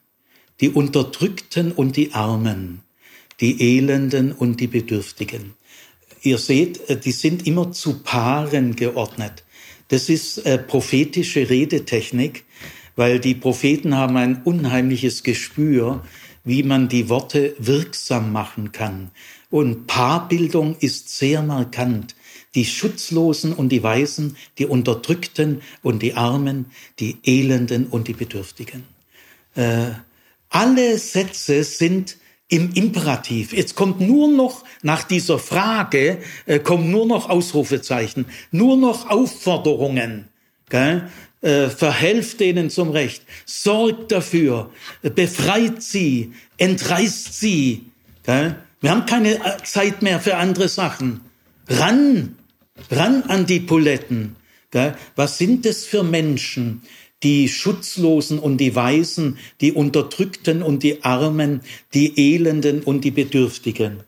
die Unterdrückten und die Armen, die Elenden und die Bedürftigen. Ihr seht, äh, die sind immer zu Paaren geordnet. Das ist äh, prophetische Redetechnik, weil die Propheten haben ein unheimliches Gespür, wie man die Worte wirksam machen kann. Und Paarbildung ist sehr markant. Die Schutzlosen und die Weisen, die Unterdrückten und die Armen, die Elenden und die Bedürftigen. Äh, alle Sätze sind im Imperativ. Jetzt kommt nur noch nach dieser Frage, äh, kommen nur noch Ausrufezeichen, nur noch Aufforderungen. Gell? Äh, verhelft denen zum Recht, sorgt dafür, befreit sie, entreißt sie. Gell? Wir haben keine äh, Zeit mehr für andere Sachen. Ran, ran an die Poletten. Gell? Was sind es für Menschen, die Schutzlosen und die Weisen, die Unterdrückten und die Armen, die Elenden und die Bedürftigen?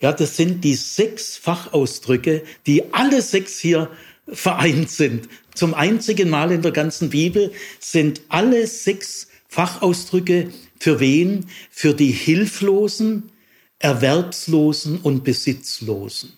Ja, das sind die sechs Fachausdrücke, die alle sechs hier vereint sind. Zum einzigen Mal in der ganzen Bibel sind alle sechs Fachausdrücke für wen? Für die Hilflosen, Erwerbslosen und Besitzlosen.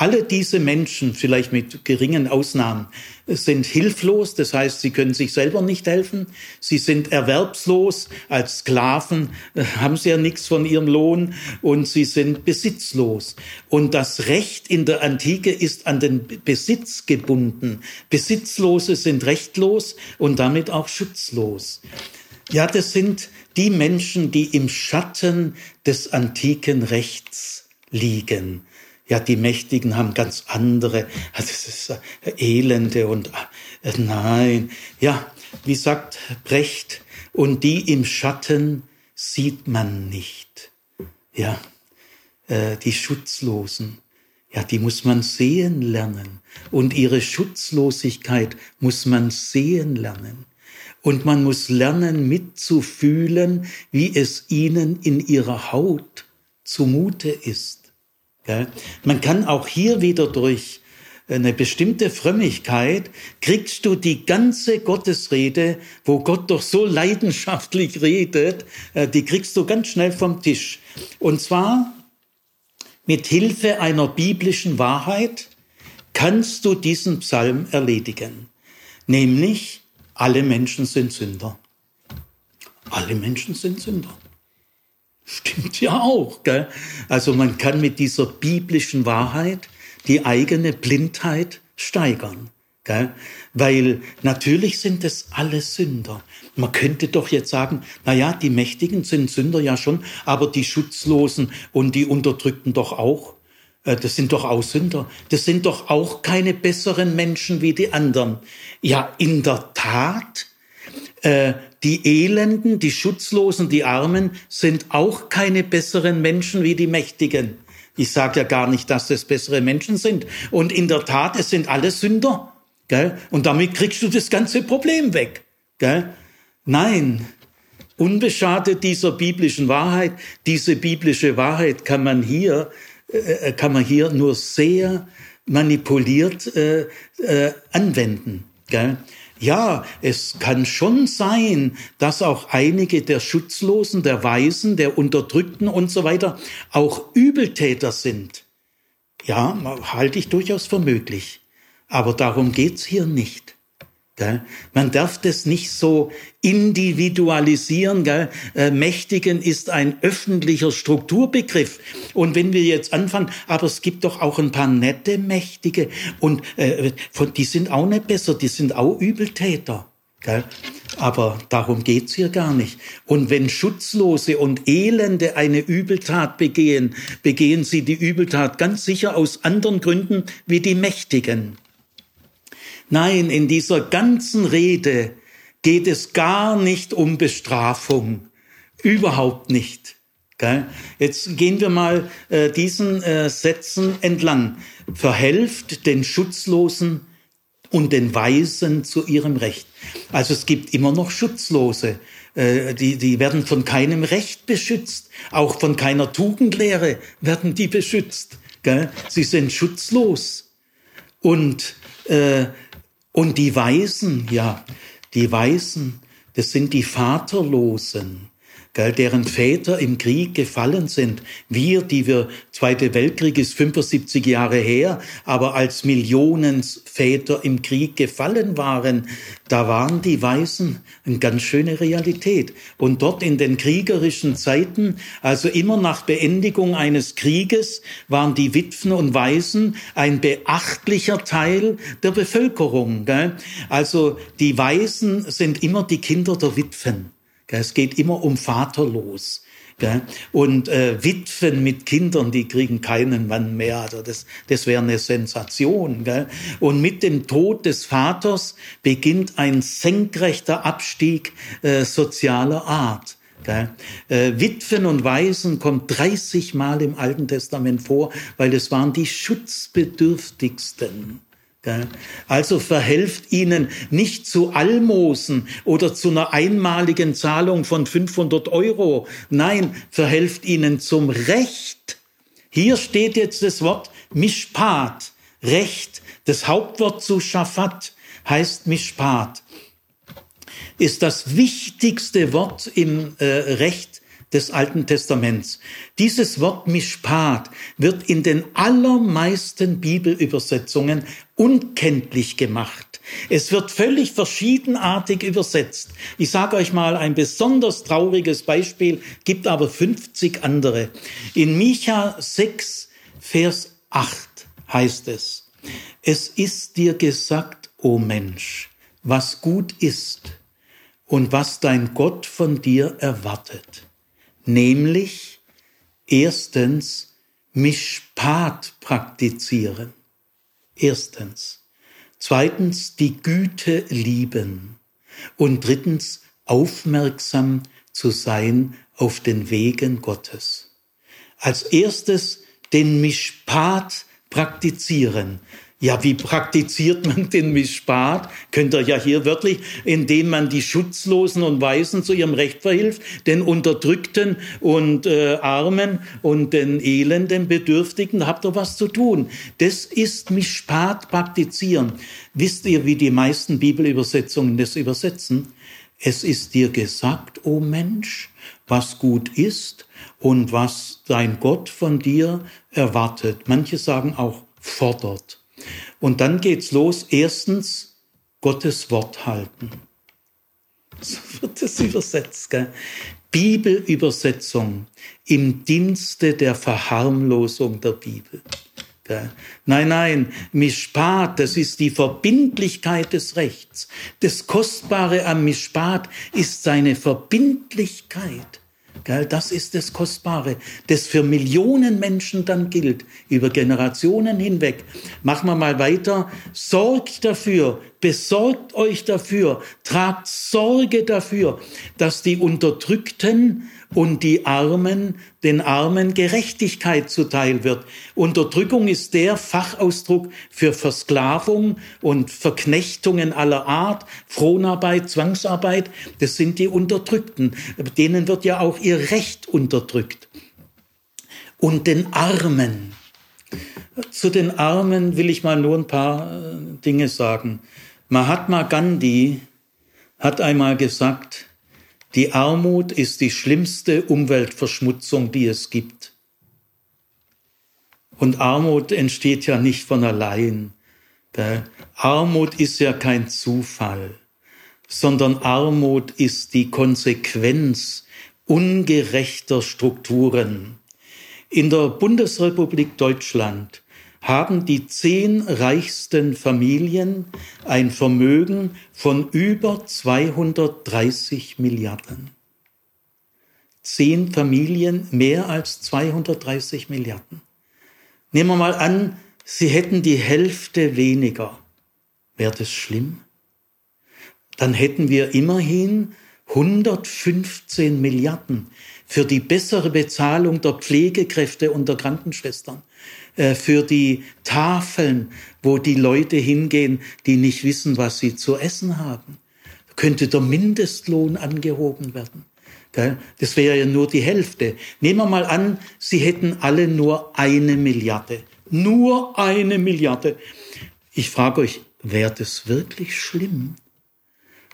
Alle diese Menschen, vielleicht mit geringen Ausnahmen, sind hilflos, das heißt, sie können sich selber nicht helfen. Sie sind erwerbslos, als Sklaven äh, haben sie ja nichts von ihrem Lohn und sie sind besitzlos. Und das Recht in der Antike ist an den Besitz gebunden. Besitzlose sind rechtlos und damit auch schutzlos. Ja, das sind die Menschen, die im Schatten des antiken Rechts liegen. Ja, die Mächtigen haben ganz andere, also das ist äh, Elende und äh, nein. Ja, wie sagt Brecht, und die im Schatten sieht man nicht. Ja, äh, die Schutzlosen, ja, die muss man sehen lernen. Und ihre Schutzlosigkeit muss man sehen lernen. Und man muss lernen mitzufühlen, wie es ihnen in ihrer Haut zumute ist. Man kann auch hier wieder durch eine bestimmte Frömmigkeit kriegst du die ganze Gottesrede, wo Gott doch so leidenschaftlich redet, äh, die kriegst du ganz schnell vom Tisch. Und zwar mit Hilfe einer biblischen Wahrheit kannst du diesen Psalm erledigen. Nämlich, alle Menschen sind Sünder. Alle Menschen sind Sünder. Stimmt ja auch. Gell? Also man kann mit dieser biblischen Wahrheit die eigene Blindheit steigern. Gell? Weil natürlich sind es alle Sünder. Man könnte doch jetzt sagen, na ja, die Mächtigen sind Sünder ja schon, aber die Schutzlosen und die Unterdrückten doch auch. Äh, das sind doch auch Sünder. Das sind doch auch keine besseren Menschen wie die anderen. Ja, in der Tat äh, die Elenden, die Schutzlosen, die Armen sind auch keine besseren Menschen wie die Mächtigen. Ich sage ja gar nicht, dass das bessere Menschen sind. Und in der Tat, es sind alle Sünder. Gell? Und damit kriegst du das ganze Problem weg. Gell? Nein, unbeschadet dieser biblischen Wahrheit, diese biblische Wahrheit kann man hier, äh, kann man hier nur sehr manipuliert äh, äh, anwenden. Gell? Ja, es kann schon sein, dass auch einige der Schutzlosen, der Weisen, der Unterdrückten und so weiter auch Übeltäter sind. Ja, halte ich durchaus für möglich. Aber darum geht's hier nicht. Gell? Man darf das nicht so individualisieren. Gell? Äh, Mächtigen ist ein öffentlicher Strukturbegriff. Und wenn wir jetzt anfangen, aber es gibt doch auch ein paar nette Mächtige und äh, die sind auch nicht besser, die sind auch Übeltäter. Gell? Aber darum geht's hier gar nicht. Und wenn Schutzlose und Elende eine Übeltat begehen, begehen sie die Übeltat ganz sicher aus anderen Gründen wie die Mächtigen. Nein, in dieser ganzen Rede geht es gar nicht um Bestrafung. Überhaupt nicht. Jetzt gehen wir mal äh, diesen äh, Sätzen entlang. Verhelft den Schutzlosen und den Weisen zu ihrem Recht. Also es gibt immer noch Schutzlose. Äh, die, die werden von keinem Recht beschützt. Auch von keiner Tugendlehre werden die beschützt. Sie sind schutzlos. Und äh, und die Weisen, ja, die Weisen, das sind die Vaterlosen gell, deren Väter im Krieg gefallen sind. Wir, die wir, Zweite Weltkrieg ist 75 Jahre her, aber als Millionen Väter im Krieg gefallen waren, da waren die Weißen eine ganz schöne Realität. Und dort in den kriegerischen Zeiten, also immer nach Beendigung eines Krieges, waren die Witwen und Waisen ein beachtlicher Teil der Bevölkerung. Gell? Also die Waisen sind immer die Kinder der Witwen. Es geht immer um Vaterlos. Und äh, Witwen mit Kindern, die kriegen keinen Mann mehr. Also das, das wäre eine Sensation. Gell? Und mit dem Tod des Vaters beginnt ein senkrechter Abstieg äh, sozialer Art. Gell? Äh, Witwen und Waisen kommt 30 Mal im Alten Testament vor, weil es waren die schutzbedürftigsten. Also verhelft ihnen nicht zu Almosen oder zu einer einmaligen Zahlung von 500 Euro. Nein, verhelft ihnen zum Recht. Hier steht jetzt das Wort Mishpat, Recht. Das Hauptwort zu Shafat heißt Mishpat. Ist das wichtigste Wort im äh, Recht des Alten Testaments. Dieses Wort Mishpat wird in den allermeisten Bibelübersetzungen unkenntlich gemacht. Es wird völlig verschiedenartig übersetzt. Ich sage euch mal ein besonders trauriges Beispiel, gibt aber 50 andere. In Micha 6, Vers 8 heißt es, es ist dir gesagt, o oh Mensch, was gut ist und was dein Gott von dir erwartet. Nämlich erstens Mischpat praktizieren. Erstens. Zweitens die Güte lieben. Und drittens aufmerksam zu sein auf den Wegen Gottes. Als erstes den Mischpat praktizieren. Ja, wie praktiziert man den Misspat? Könnt ihr ja hier wörtlich, indem man die Schutzlosen und Weisen zu ihrem Recht verhilft, den Unterdrückten und äh, Armen und den Elenden, Bedürftigen, habt ihr was zu tun. Das ist Misspat praktizieren. Wisst ihr, wie die meisten Bibelübersetzungen das übersetzen? Es ist dir gesagt, o oh Mensch, was gut ist und was dein Gott von dir erwartet. Manche sagen auch fordert. Und dann geht's los. Erstens, Gottes Wort halten. So wird das übersetzt. Gell? Bibelübersetzung im Dienste der Verharmlosung der Bibel. Gell? Nein, nein, Mischpat, das ist die Verbindlichkeit des Rechts. Das Kostbare am Mischpat ist seine Verbindlichkeit. Das ist das Kostbare, das für Millionen Menschen dann gilt, über Generationen hinweg. Machen wir mal weiter. Sorgt dafür, besorgt euch dafür, tragt Sorge dafür, dass die Unterdrückten und die Armen, den Armen Gerechtigkeit zuteil wird. Unterdrückung ist der Fachausdruck für Versklavung und Verknechtungen aller Art, Fronarbeit, Zwangsarbeit. Das sind die Unterdrückten. Denen wird ja auch ihr Recht unterdrückt. Und den Armen. Zu den Armen will ich mal nur ein paar äh, Dinge sagen. Mahatma Gandhi hat einmal gesagt, die Armut ist die schlimmste Umweltverschmutzung, die es gibt. Und Armut entsteht ja nicht von allein. Armut ist ja kein Zufall, sondern Armut ist die Konsequenz ungerechter Strukturen. In der Bundesrepublik Deutschland haben die zehn reichsten Familien ein Vermögen von über 230 Milliarden. Zehn Familien mehr als 230 Milliarden. Nehmen wir mal an, sie hätten die Hälfte weniger. Wäre das schlimm? Dann hätten wir immerhin 115 Milliarden für die bessere Bezahlung der Pflegekräfte und der Krankenschwestern, äh, für die Tafeln, wo die Leute hingehen, die nicht wissen, was sie zu essen haben. Könnte der Mindestlohn angehoben werden. Das wäre ja nur die Hälfte. Nehmen wir mal an, Sie hätten alle nur eine Milliarde. Nur eine Milliarde. Ich frage euch, wäre das wirklich schlimm?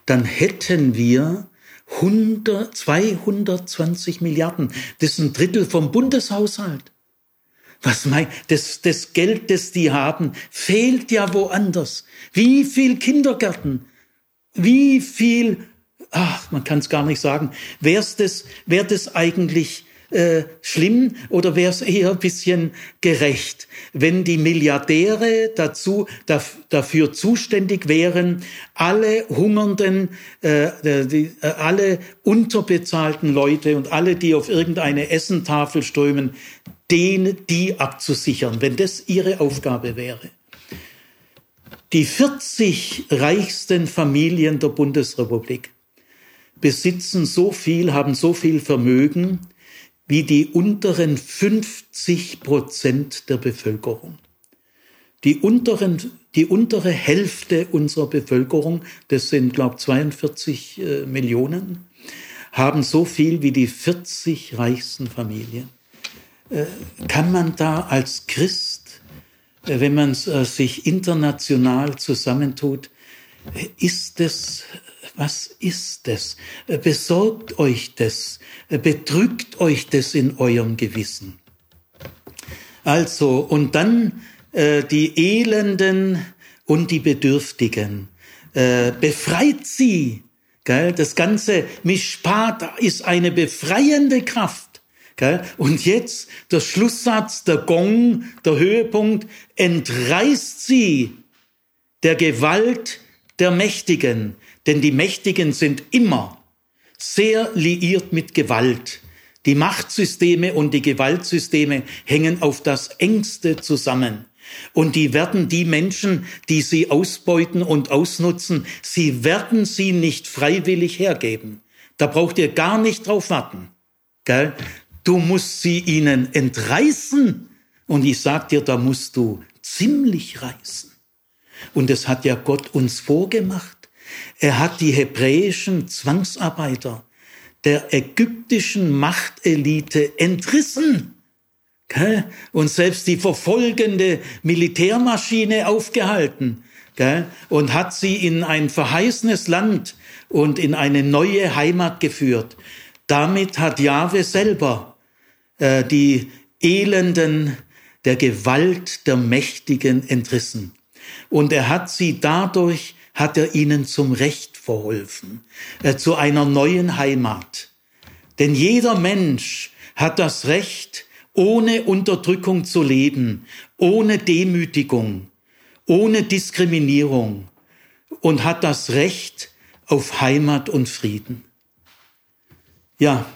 Dann hätten wir 100, 220 Milliarden. Das ist ein Drittel vom Bundeshaushalt. Was mein, das, das Geld, das die haben, fehlt ja woanders. Wie viel Kindergärten? Wie viel, ach, man kann es gar nicht sagen. Wär's das, wäre das eigentlich äh, schlimm oder wäre es eher ein bisschen gerecht, wenn die Milliardäre dazu, dafür zuständig wären, alle hungernden, äh, die, äh, alle unterbezahlten Leute und alle, die auf irgendeine Essentafel strömen, den, die abzusichern, wenn das ihre Aufgabe wäre. Die 40 reichsten Familien der Bundesrepublik besitzen so viel, haben so viel Vermögen wie die unteren 50 Prozent der Bevölkerung. Die, unteren, die untere Hälfte unserer Bevölkerung, das sind, glaube ich, 42 äh, Millionen, haben so viel wie die 40 reichsten Familien. Äh, kann man da als Christ, äh, wenn man äh, sich international zusammentut, ist es, was ist es? Besorgt euch das, bedrückt euch das in eurem Gewissen. Also, und dann äh, die Elenden und die Bedürftigen. Äh, befreit sie. Gell? Das ganze Mishpat ist eine befreiende Kraft. Gell? Und jetzt der Schlusssatz, der Gong, der Höhepunkt, entreißt sie der Gewalt der Mächtigen. Denn die Mächtigen sind immer sehr liiert mit Gewalt. Die Machtsysteme und die Gewaltsysteme hängen auf das engste zusammen. Und die werden die Menschen, die sie ausbeuten und ausnutzen, sie werden sie nicht freiwillig hergeben. Da braucht ihr gar nicht drauf warten. Gell? Du musst sie ihnen entreißen. Und ich sag dir, da musst du ziemlich reißen. Und das hat ja Gott uns vorgemacht. Er hat die hebräischen Zwangsarbeiter der ägyptischen Machtelite entrissen und selbst die verfolgende Militärmaschine aufgehalten und hat sie in ein verheißenes Land und in eine neue Heimat geführt. Damit hat Jahwe selber äh, die Elenden der Gewalt der Mächtigen entrissen. Und er hat sie dadurch, hat er ihnen zum Recht verholfen, äh, zu einer neuen Heimat. Denn jeder Mensch hat das Recht, ohne Unterdrückung zu leben, ohne Demütigung, ohne Diskriminierung und hat das Recht auf Heimat und Frieden. Ja,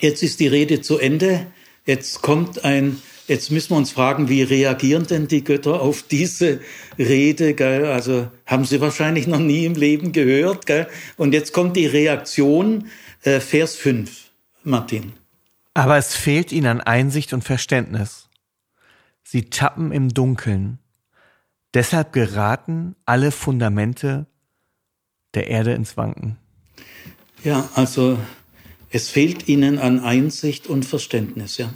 jetzt ist die Rede zu Ende. Jetzt kommt ein, jetzt müssen wir uns fragen, wie reagieren denn die Götter auf diese Rede? Gell? Also haben sie wahrscheinlich noch nie im Leben gehört. Gell? Und jetzt kommt die Reaktion, äh, Vers 5, Martin. Aber es fehlt ihnen an Einsicht und Verständnis. Sie tappen im Dunkeln. Deshalb geraten alle Fundamente der Erde ins Wanken. Ja, also es fehlt ihnen an Einsicht und Verständnis, ja.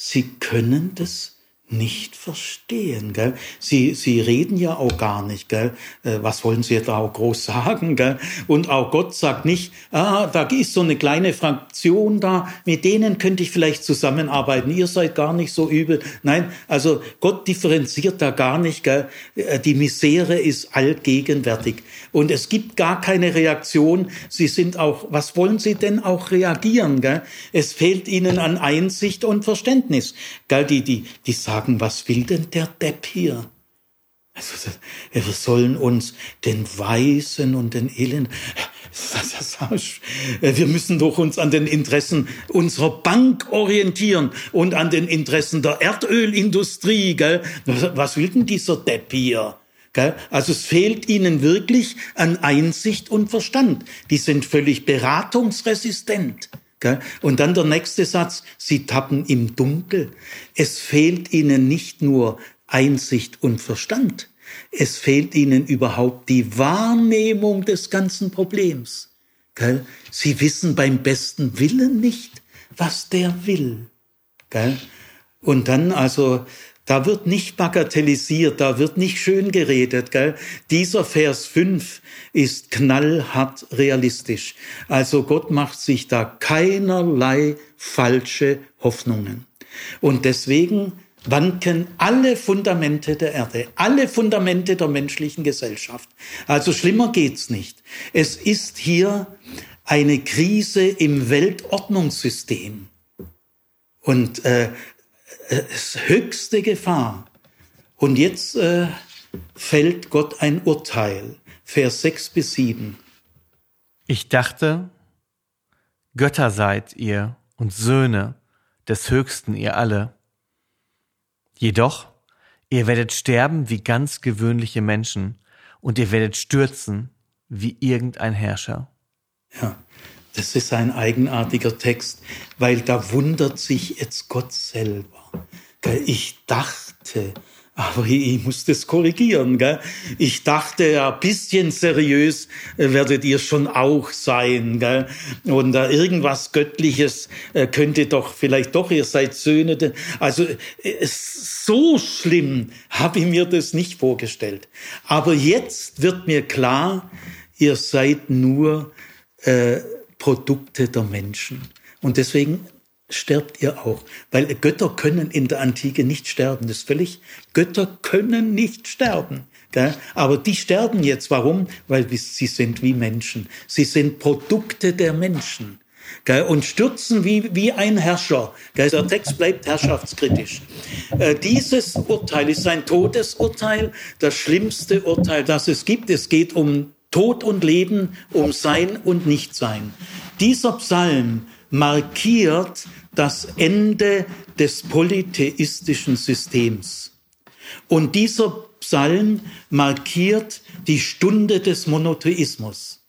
Sie können das nicht verstehen. Gell? Sie, sie reden ja auch gar nicht. Gell? Äh, was wollen sie da auch groß sagen? Gell? Und auch Gott sagt nicht, ah, da ist so eine kleine Fraktion da, mit denen könnte ich vielleicht zusammenarbeiten. Ihr seid gar nicht so übel. Nein, also Gott differenziert da gar nicht. Gell? Äh, die Misere ist allgegenwärtig. Und es gibt gar keine Reaktion. Sie sind auch, was wollen sie denn auch reagieren? Gell? Es fehlt ihnen an Einsicht und Verständnis. Gell? Die, die, die sagen, was will denn der Depp hier? Also, wir sollen uns den Weisen und den Elenden, wir müssen doch uns an den Interessen unserer Bank orientieren und an den Interessen der Erdölindustrie, gell? Was will denn dieser Depp hier? Also es fehlt ihnen wirklich an Einsicht und Verstand. Die sind völlig beratungsresistent. Und dann der nächste Satz, sie tappen im Dunkel. Es fehlt ihnen nicht nur Einsicht und Verstand, es fehlt ihnen überhaupt die Wahrnehmung des ganzen Problems. Sie wissen beim besten Willen nicht, was der will. Und dann also da wird nicht bagatellisiert, da wird nicht schön geredet. Gell? Dieser Vers 5 ist knallhart realistisch. Also Gott macht sich da keinerlei falsche Hoffnungen. Und deswegen wanken alle Fundamente der Erde, alle Fundamente der menschlichen Gesellschaft. Also schlimmer geht's nicht. Es ist hier eine Krise im Weltordnungssystem. Und äh, ist höchste Gefahr. Und jetzt äh, fällt Gott ein Urteil. Vers 6 bis 7. Ich dachte, Götter seid ihr und Söhne des Höchsten ihr alle. Jedoch, ihr werdet sterben wie ganz gewöhnliche Menschen und ihr werdet stürzen wie irgendein Herrscher. Ja, das ist ein eigenartiger Text, weil da wundert sich jetzt Gott selber. Ich dachte, Aber ich muss das korrigieren. Ich dachte, ein bisschen seriös äh, werdet ihr schon auch sein. Und äh, irgendwas Göttliches äh, könnte doch vielleicht doch, ihr seid Söhne. Also so schlimm habe ich mir das nicht vorgestellt. Aber jetzt wird mir klar, ihr seid nur äh, Produkte der Menschen. Und deswegen sterbt ihr auch. Weil Götter können in der Antike nicht sterben. Das ist völlig, Götter können nicht sterben. Gell? Aber die sterben jetzt. Warum? Weil sie sind wie Menschen. Sie sind Produkte der Menschen. Gell? Und stürzen wie, wie ein Herrscher. Gell? Der Text bleibt herrschaftskritisch. Äh, dieses Urteil ist ein Todesurteil, das schlimmste Urteil, das es gibt. Es geht um Tod und Leben, um Sein und Nichtsein. Dieser Psalm markiert das Ende des polytheistischen Systems. Und dieser Psalm markiert die Stunde des Monotheismus.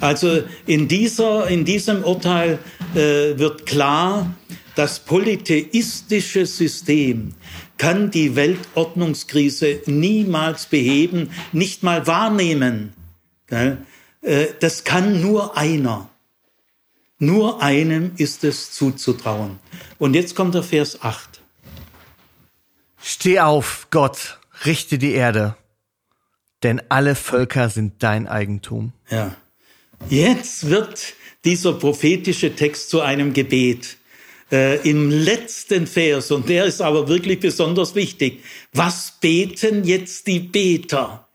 Also in, dieser, in diesem Urteil äh, wird klar, das polytheistische System kann die Weltordnungskrise niemals beheben, nicht mal wahrnehmen. Äh, das kann nur einer. Nur einem ist es zuzutrauen. Und jetzt kommt der Vers 8. Steh auf, Gott, richte die Erde, denn alle Völker sind dein Eigentum. Ja. Jetzt wird dieser prophetische Text zu einem Gebet. Äh, Im letzten Vers, und der ist aber wirklich besonders wichtig. Was beten jetzt die Beter?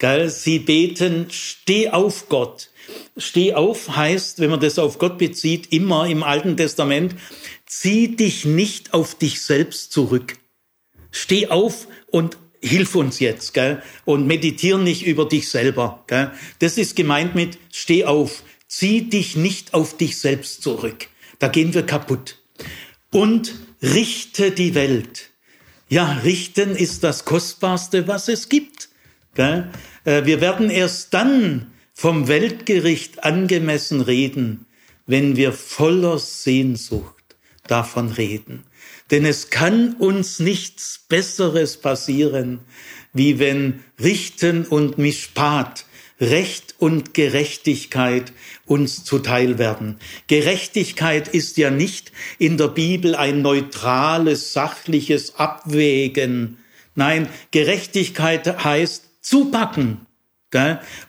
Gell? Sie beten, steh auf Gott. Steh auf heißt, wenn man das auf Gott bezieht, immer im Alten Testament, zieh dich nicht auf dich selbst zurück. Steh auf und hilf uns jetzt, gell? Und meditier nicht über dich selber, gell? Das ist gemeint mit steh auf, zieh dich nicht auf dich selbst zurück. Da gehen wir kaputt. Und richte die Welt. Ja, richten ist das Kostbarste, was es gibt. Äh, wir werden erst dann vom Weltgericht angemessen reden, wenn wir voller Sehnsucht davon reden. Denn es kann uns nichts Besseres passieren, wie wenn Richten und Mischpat, Recht und Gerechtigkeit uns zuteil werden. Gerechtigkeit ist ja nicht in der Bibel ein neutrales, sachliches Abwägen. Nein, Gerechtigkeit heißt zupacken,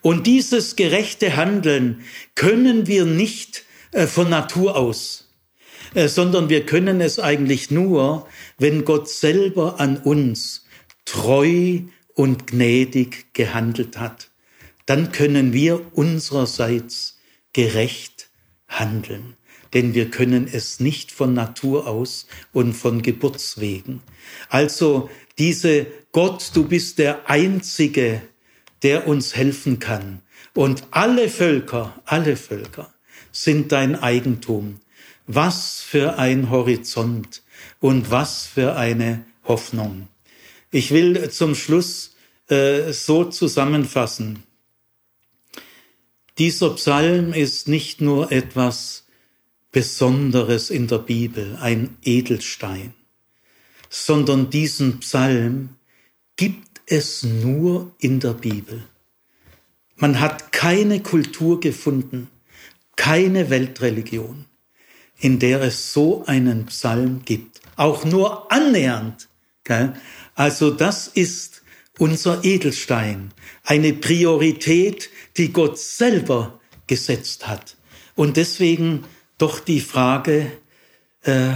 und dieses gerechte Handeln können wir nicht äh, von Natur aus, äh, sondern wir können es eigentlich nur, wenn Gott selber an uns treu und gnädig gehandelt hat. Dann können wir unsererseits gerecht handeln, denn wir können es nicht von Natur aus und von Geburtswegen. Also diese Gott, du bist der einzige, der uns helfen kann. Und alle Völker, alle Völker sind dein Eigentum. Was für ein Horizont und was für eine Hoffnung. Ich will zum Schluss äh, so zusammenfassen. Dieser Psalm ist nicht nur etwas Besonderes in der Bibel, ein Edelstein, sondern diesen Psalm gibt es nur in der Bibel. Man hat keine Kultur gefunden, keine Weltreligion, in der es so einen Psalm gibt. Auch nur annähernd. Gell? Also das ist unser Edelstein, eine Priorität, die Gott selber gesetzt hat. Und deswegen doch die Frage, äh,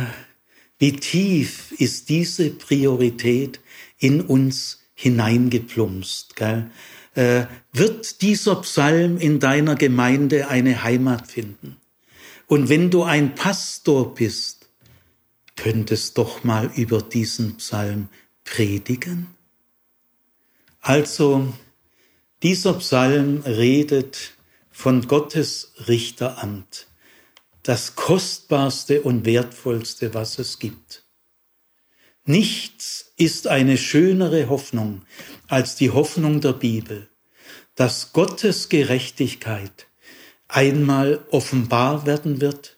wie tief ist diese Priorität in uns hineingeplumpst. Gell? Äh, wird dieser Psalm in deiner Gemeinde eine Heimat finden? Und wenn du ein Pastor bist, könntest doch mal über diesen Psalm predigen? Also, dieser Psalm redet von Gottes Richteramt, das kostbarste und wertvollste, was es gibt. Nichts ist eine schönere Hoffnung als die Hoffnung der Bibel, dass Gottes Gerechtigkeit einmal offenbar werden wird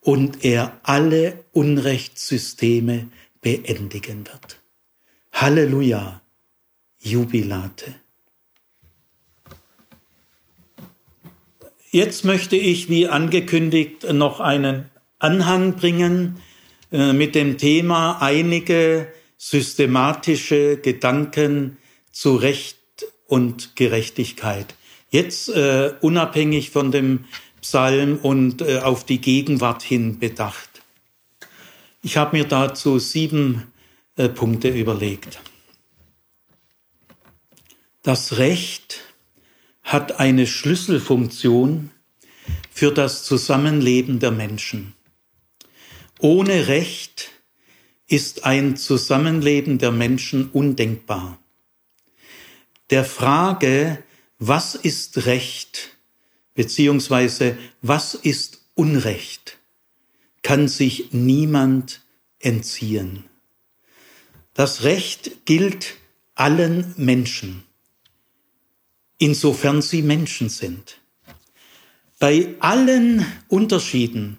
und er alle Unrechtssysteme beendigen wird. Halleluja, Jubilate. Jetzt möchte ich, wie angekündigt, noch einen Anhang bringen äh, mit dem Thema einige systematische Gedanken zu Recht und Gerechtigkeit. Jetzt äh, unabhängig von dem Psalm und äh, auf die Gegenwart hin bedacht. Ich habe mir dazu sieben äh, Punkte überlegt. Das Recht hat eine Schlüsselfunktion für das Zusammenleben der Menschen. Ohne Recht ist ein Zusammenleben der Menschen undenkbar. Der Frage, was ist Recht, beziehungsweise was ist Unrecht, kann sich niemand entziehen. Das Recht gilt allen Menschen, insofern sie Menschen sind. Bei allen Unterschieden,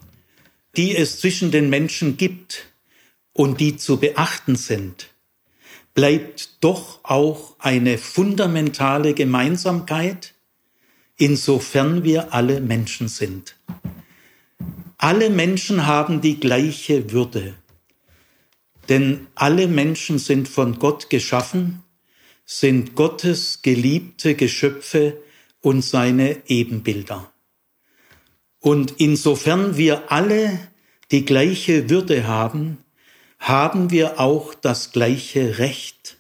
die es zwischen den Menschen gibt und die zu beachten sind, bleibt doch auch eine fundamentale Gemeinsamkeit, insofern wir alle Menschen sind. Alle Menschen haben die gleiche Würde, denn alle Menschen sind von Gott geschaffen, sind Gottes geliebte Geschöpfe und seine Ebenbilder. Und insofern wir alle die gleiche Würde haben, haben wir auch das gleiche Recht.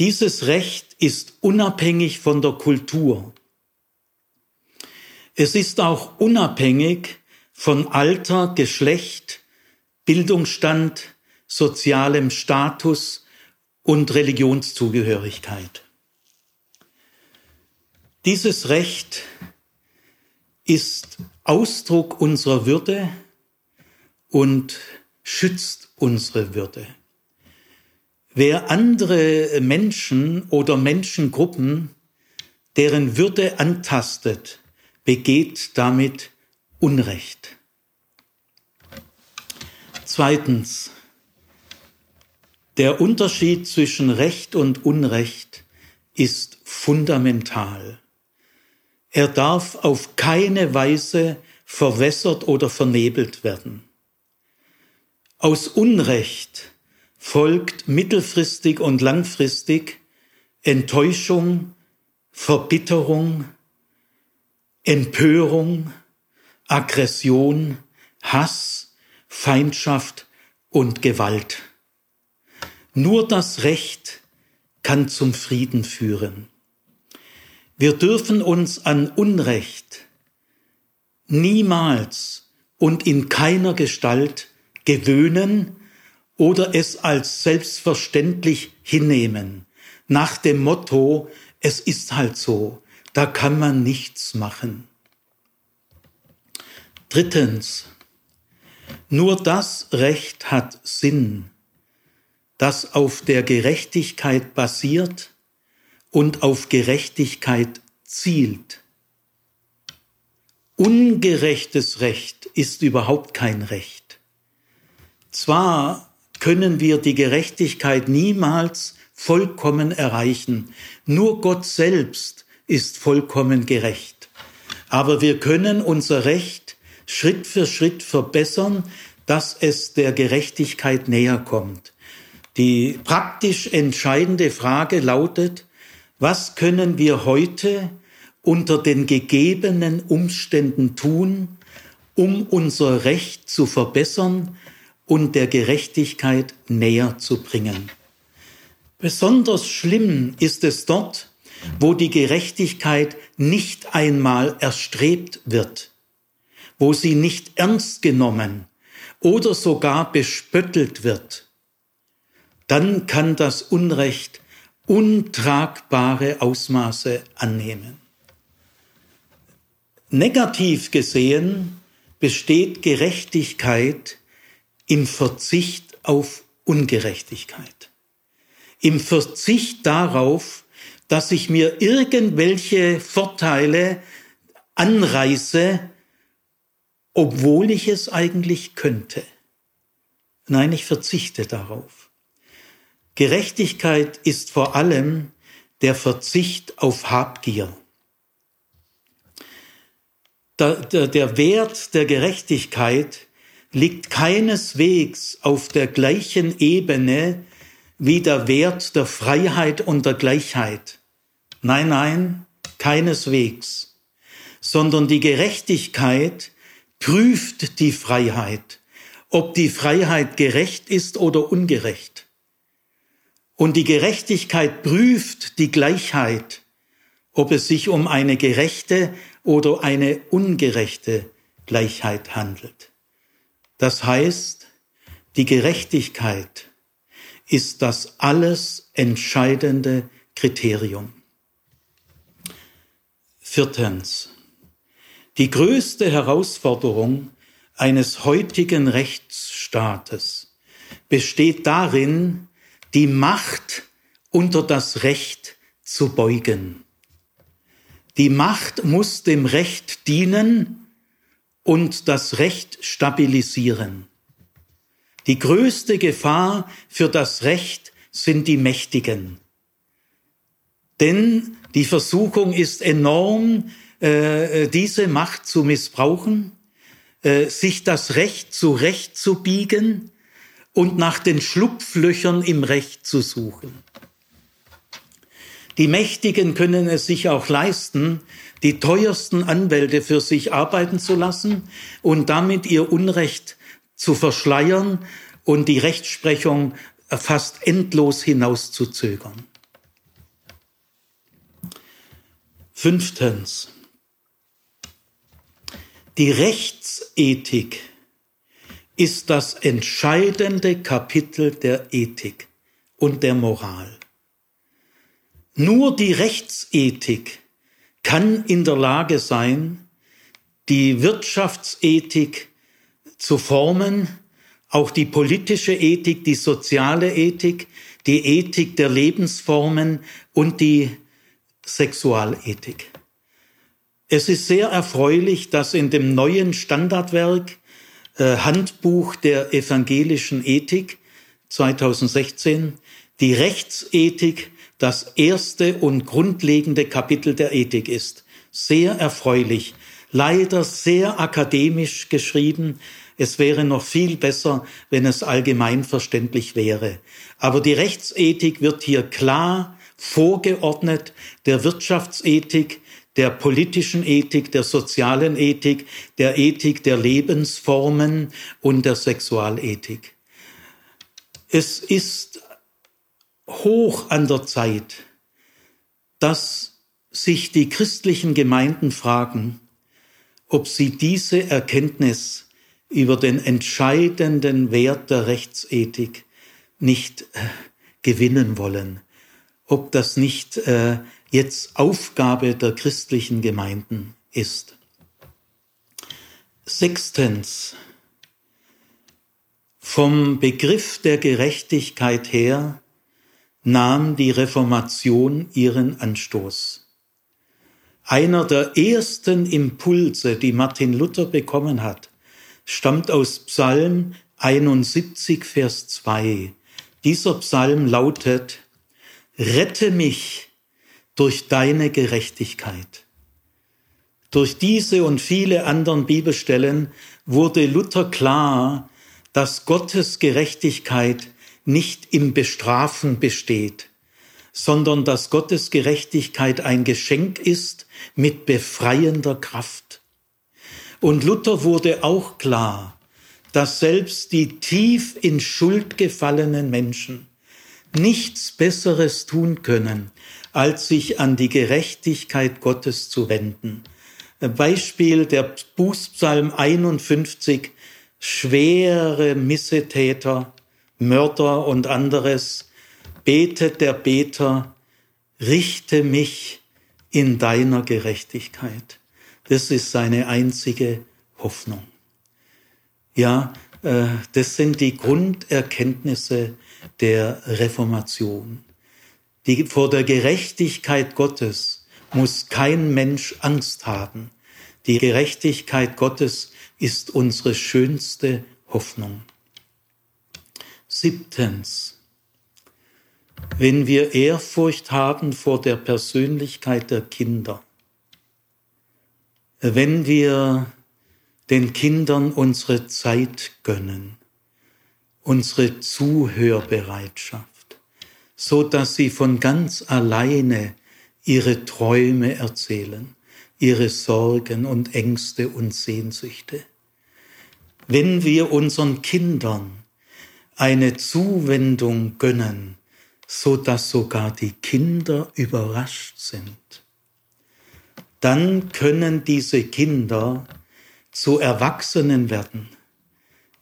Dieses Recht ist unabhängig von der Kultur. Es ist auch unabhängig von Alter, Geschlecht, Bildungsstand, sozialem Status und Religionszugehörigkeit. Dieses Recht ist Ausdruck unserer Würde und schützt unsere Würde. Wer andere Menschen oder Menschengruppen, deren Würde antastet, begeht damit Unrecht. Zweitens, der Unterschied zwischen Recht und Unrecht ist fundamental. Er darf auf keine Weise verwässert oder vernebelt werden. Aus Unrecht folgt mittelfristig und langfristig Enttäuschung, Verbitterung, Empörung, Aggression, Hass, Feindschaft und Gewalt. Nur das Recht kann zum Frieden führen. Wir dürfen uns an Unrecht niemals und in keiner Gestalt gewöhnen oder es als selbstverständlich hinnehmen, nach dem Motto, es ist halt so, da kann man nichts machen. Drittens, nur das Recht hat Sinn, das auf der Gerechtigkeit basiert und auf Gerechtigkeit zielt. Ungerechtes Recht ist überhaupt kein Recht. Zwar können wir die Gerechtigkeit niemals vollkommen erreichen. Nur Gott selbst ist vollkommen gerecht. Aber wir können unser Recht Schritt für Schritt verbessern, dass es der Gerechtigkeit näher kommt. Die praktisch entscheidende Frage lautet, was können wir heute unter den gegebenen Umständen tun, um unser Recht zu verbessern und der Gerechtigkeit näher zu bringen. Besonders schlimm ist es dort, wo die Gerechtigkeit nicht einmal erstrebt wird, wo sie nicht ernst genommen oder sogar bespöttelt wird. Dann kann das Unrecht untragbare Ausmaße annehmen. Negativ gesehen besteht Gerechtigkeit im Verzicht auf Ungerechtigkeit, im Verzicht darauf, dass ich mir irgendwelche Vorteile anreiße, obwohl ich es eigentlich könnte. Nein, ich verzichte darauf. Gerechtigkeit ist vor allem der Verzicht auf Habgier. Der, der, der Wert der Gerechtigkeit liegt keineswegs auf der gleichen Ebene wie der Wert der Freiheit und der Gleichheit. Nein, nein, keineswegs, sondern die Gerechtigkeit prüft die Freiheit, ob die Freiheit gerecht ist oder ungerecht. Und die Gerechtigkeit prüft die Gleichheit, ob es sich um eine gerechte oder eine ungerechte Gleichheit handelt. Das heißt, die Gerechtigkeit ist das alles entscheidende Kriterium. Viertens. Die größte Herausforderung eines heutigen Rechtsstaates besteht darin, die Macht unter das Recht zu beugen. Die Macht muss dem Recht dienen und das Recht stabilisieren. Die größte Gefahr für das Recht sind die Mächtigen. Denn die Versuchung ist enorm, äh, diese Macht zu missbrauchen, äh, sich das Recht zurechtzubiegen und nach den Schlupflöchern im Recht zu suchen. Die Mächtigen können es sich auch leisten, die teuersten Anwälte für sich arbeiten zu lassen und damit ihr Unrecht zu verschleiern und die Rechtsprechung fast endlos hinauszuzögern. Fünftens. Die Rechtsethik ist das entscheidende Kapitel der Ethik und der Moral. Nur die Rechtsethik kann in der Lage sein, die Wirtschaftsethik zu formen, auch die politische Ethik, die soziale Ethik, die Ethik der Lebensformen und die Sexualethik. Es ist sehr erfreulich, dass in dem neuen Standardwerk Handbuch der evangelischen Ethik 2016 die Rechtsethik das erste und grundlegende Kapitel der Ethik ist. Sehr erfreulich, leider sehr akademisch geschrieben. Es wäre noch viel besser, wenn es allgemein verständlich wäre. Aber die Rechtsethik wird hier klar vorgeordnet der Wirtschaftsethik, der politischen Ethik, der sozialen Ethik, der Ethik der Lebensformen und der Sexualethik. Es ist hoch an der Zeit, dass sich die christlichen Gemeinden fragen, ob sie diese Erkenntnis über den entscheidenden Wert der Rechtsethik nicht äh, gewinnen wollen, ob das nicht äh, jetzt Aufgabe der christlichen Gemeinden ist. Sechstens. Vom Begriff der Gerechtigkeit her nahm die Reformation ihren Anstoß. Einer der ersten Impulse, die Martin Luther bekommen hat, stammt aus Psalm 71, Vers 2. Dieser Psalm lautet, Rette mich durch deine Gerechtigkeit. Durch diese und viele anderen Bibelstellen wurde Luther klar, dass Gottes Gerechtigkeit nicht im Bestrafen besteht, sondern dass Gottes Gerechtigkeit ein Geschenk ist mit befreiender Kraft. Und Luther wurde auch klar, dass selbst die tief in Schuld gefallenen Menschen nichts Besseres tun können, als sich an die Gerechtigkeit Gottes zu wenden. Beispiel der Bußpsalm 51, schwere Missetäter Mörder und anderes, betet der Beter, richte mich in deiner Gerechtigkeit. Das ist seine einzige Hoffnung. Ja, äh, das sind die Grunderkenntnisse der Reformation. Die, vor der Gerechtigkeit Gottes muss kein Mensch Angst haben. Die Gerechtigkeit Gottes ist unsere schönste Hoffnung. Siebtens. wenn wir Ehrfurcht haben vor der Persönlichkeit der Kinder, wenn wir den Kindern unsere Zeit gönnen, unsere Zuhörbereitschaft, so dass sie von ganz alleine ihre Träume erzählen, ihre Sorgen und Ängste und Sehnsüchte. Wenn wir unseren Kindern eine Zuwendung gönnen, so dass sogar die Kinder überrascht sind, dann können diese Kinder zu Erwachsenen werden,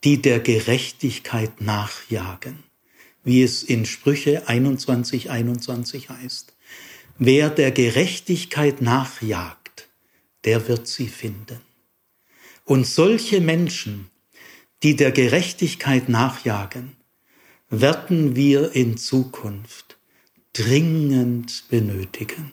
die der Gerechtigkeit nachjagen, wie es in Sprüche 21, 21 heißt. Wer der Gerechtigkeit nachjagt, der wird sie finden. Und solche Menschen, die der Gerechtigkeit nachjagen, werden wir in Zukunft dringend benötigen.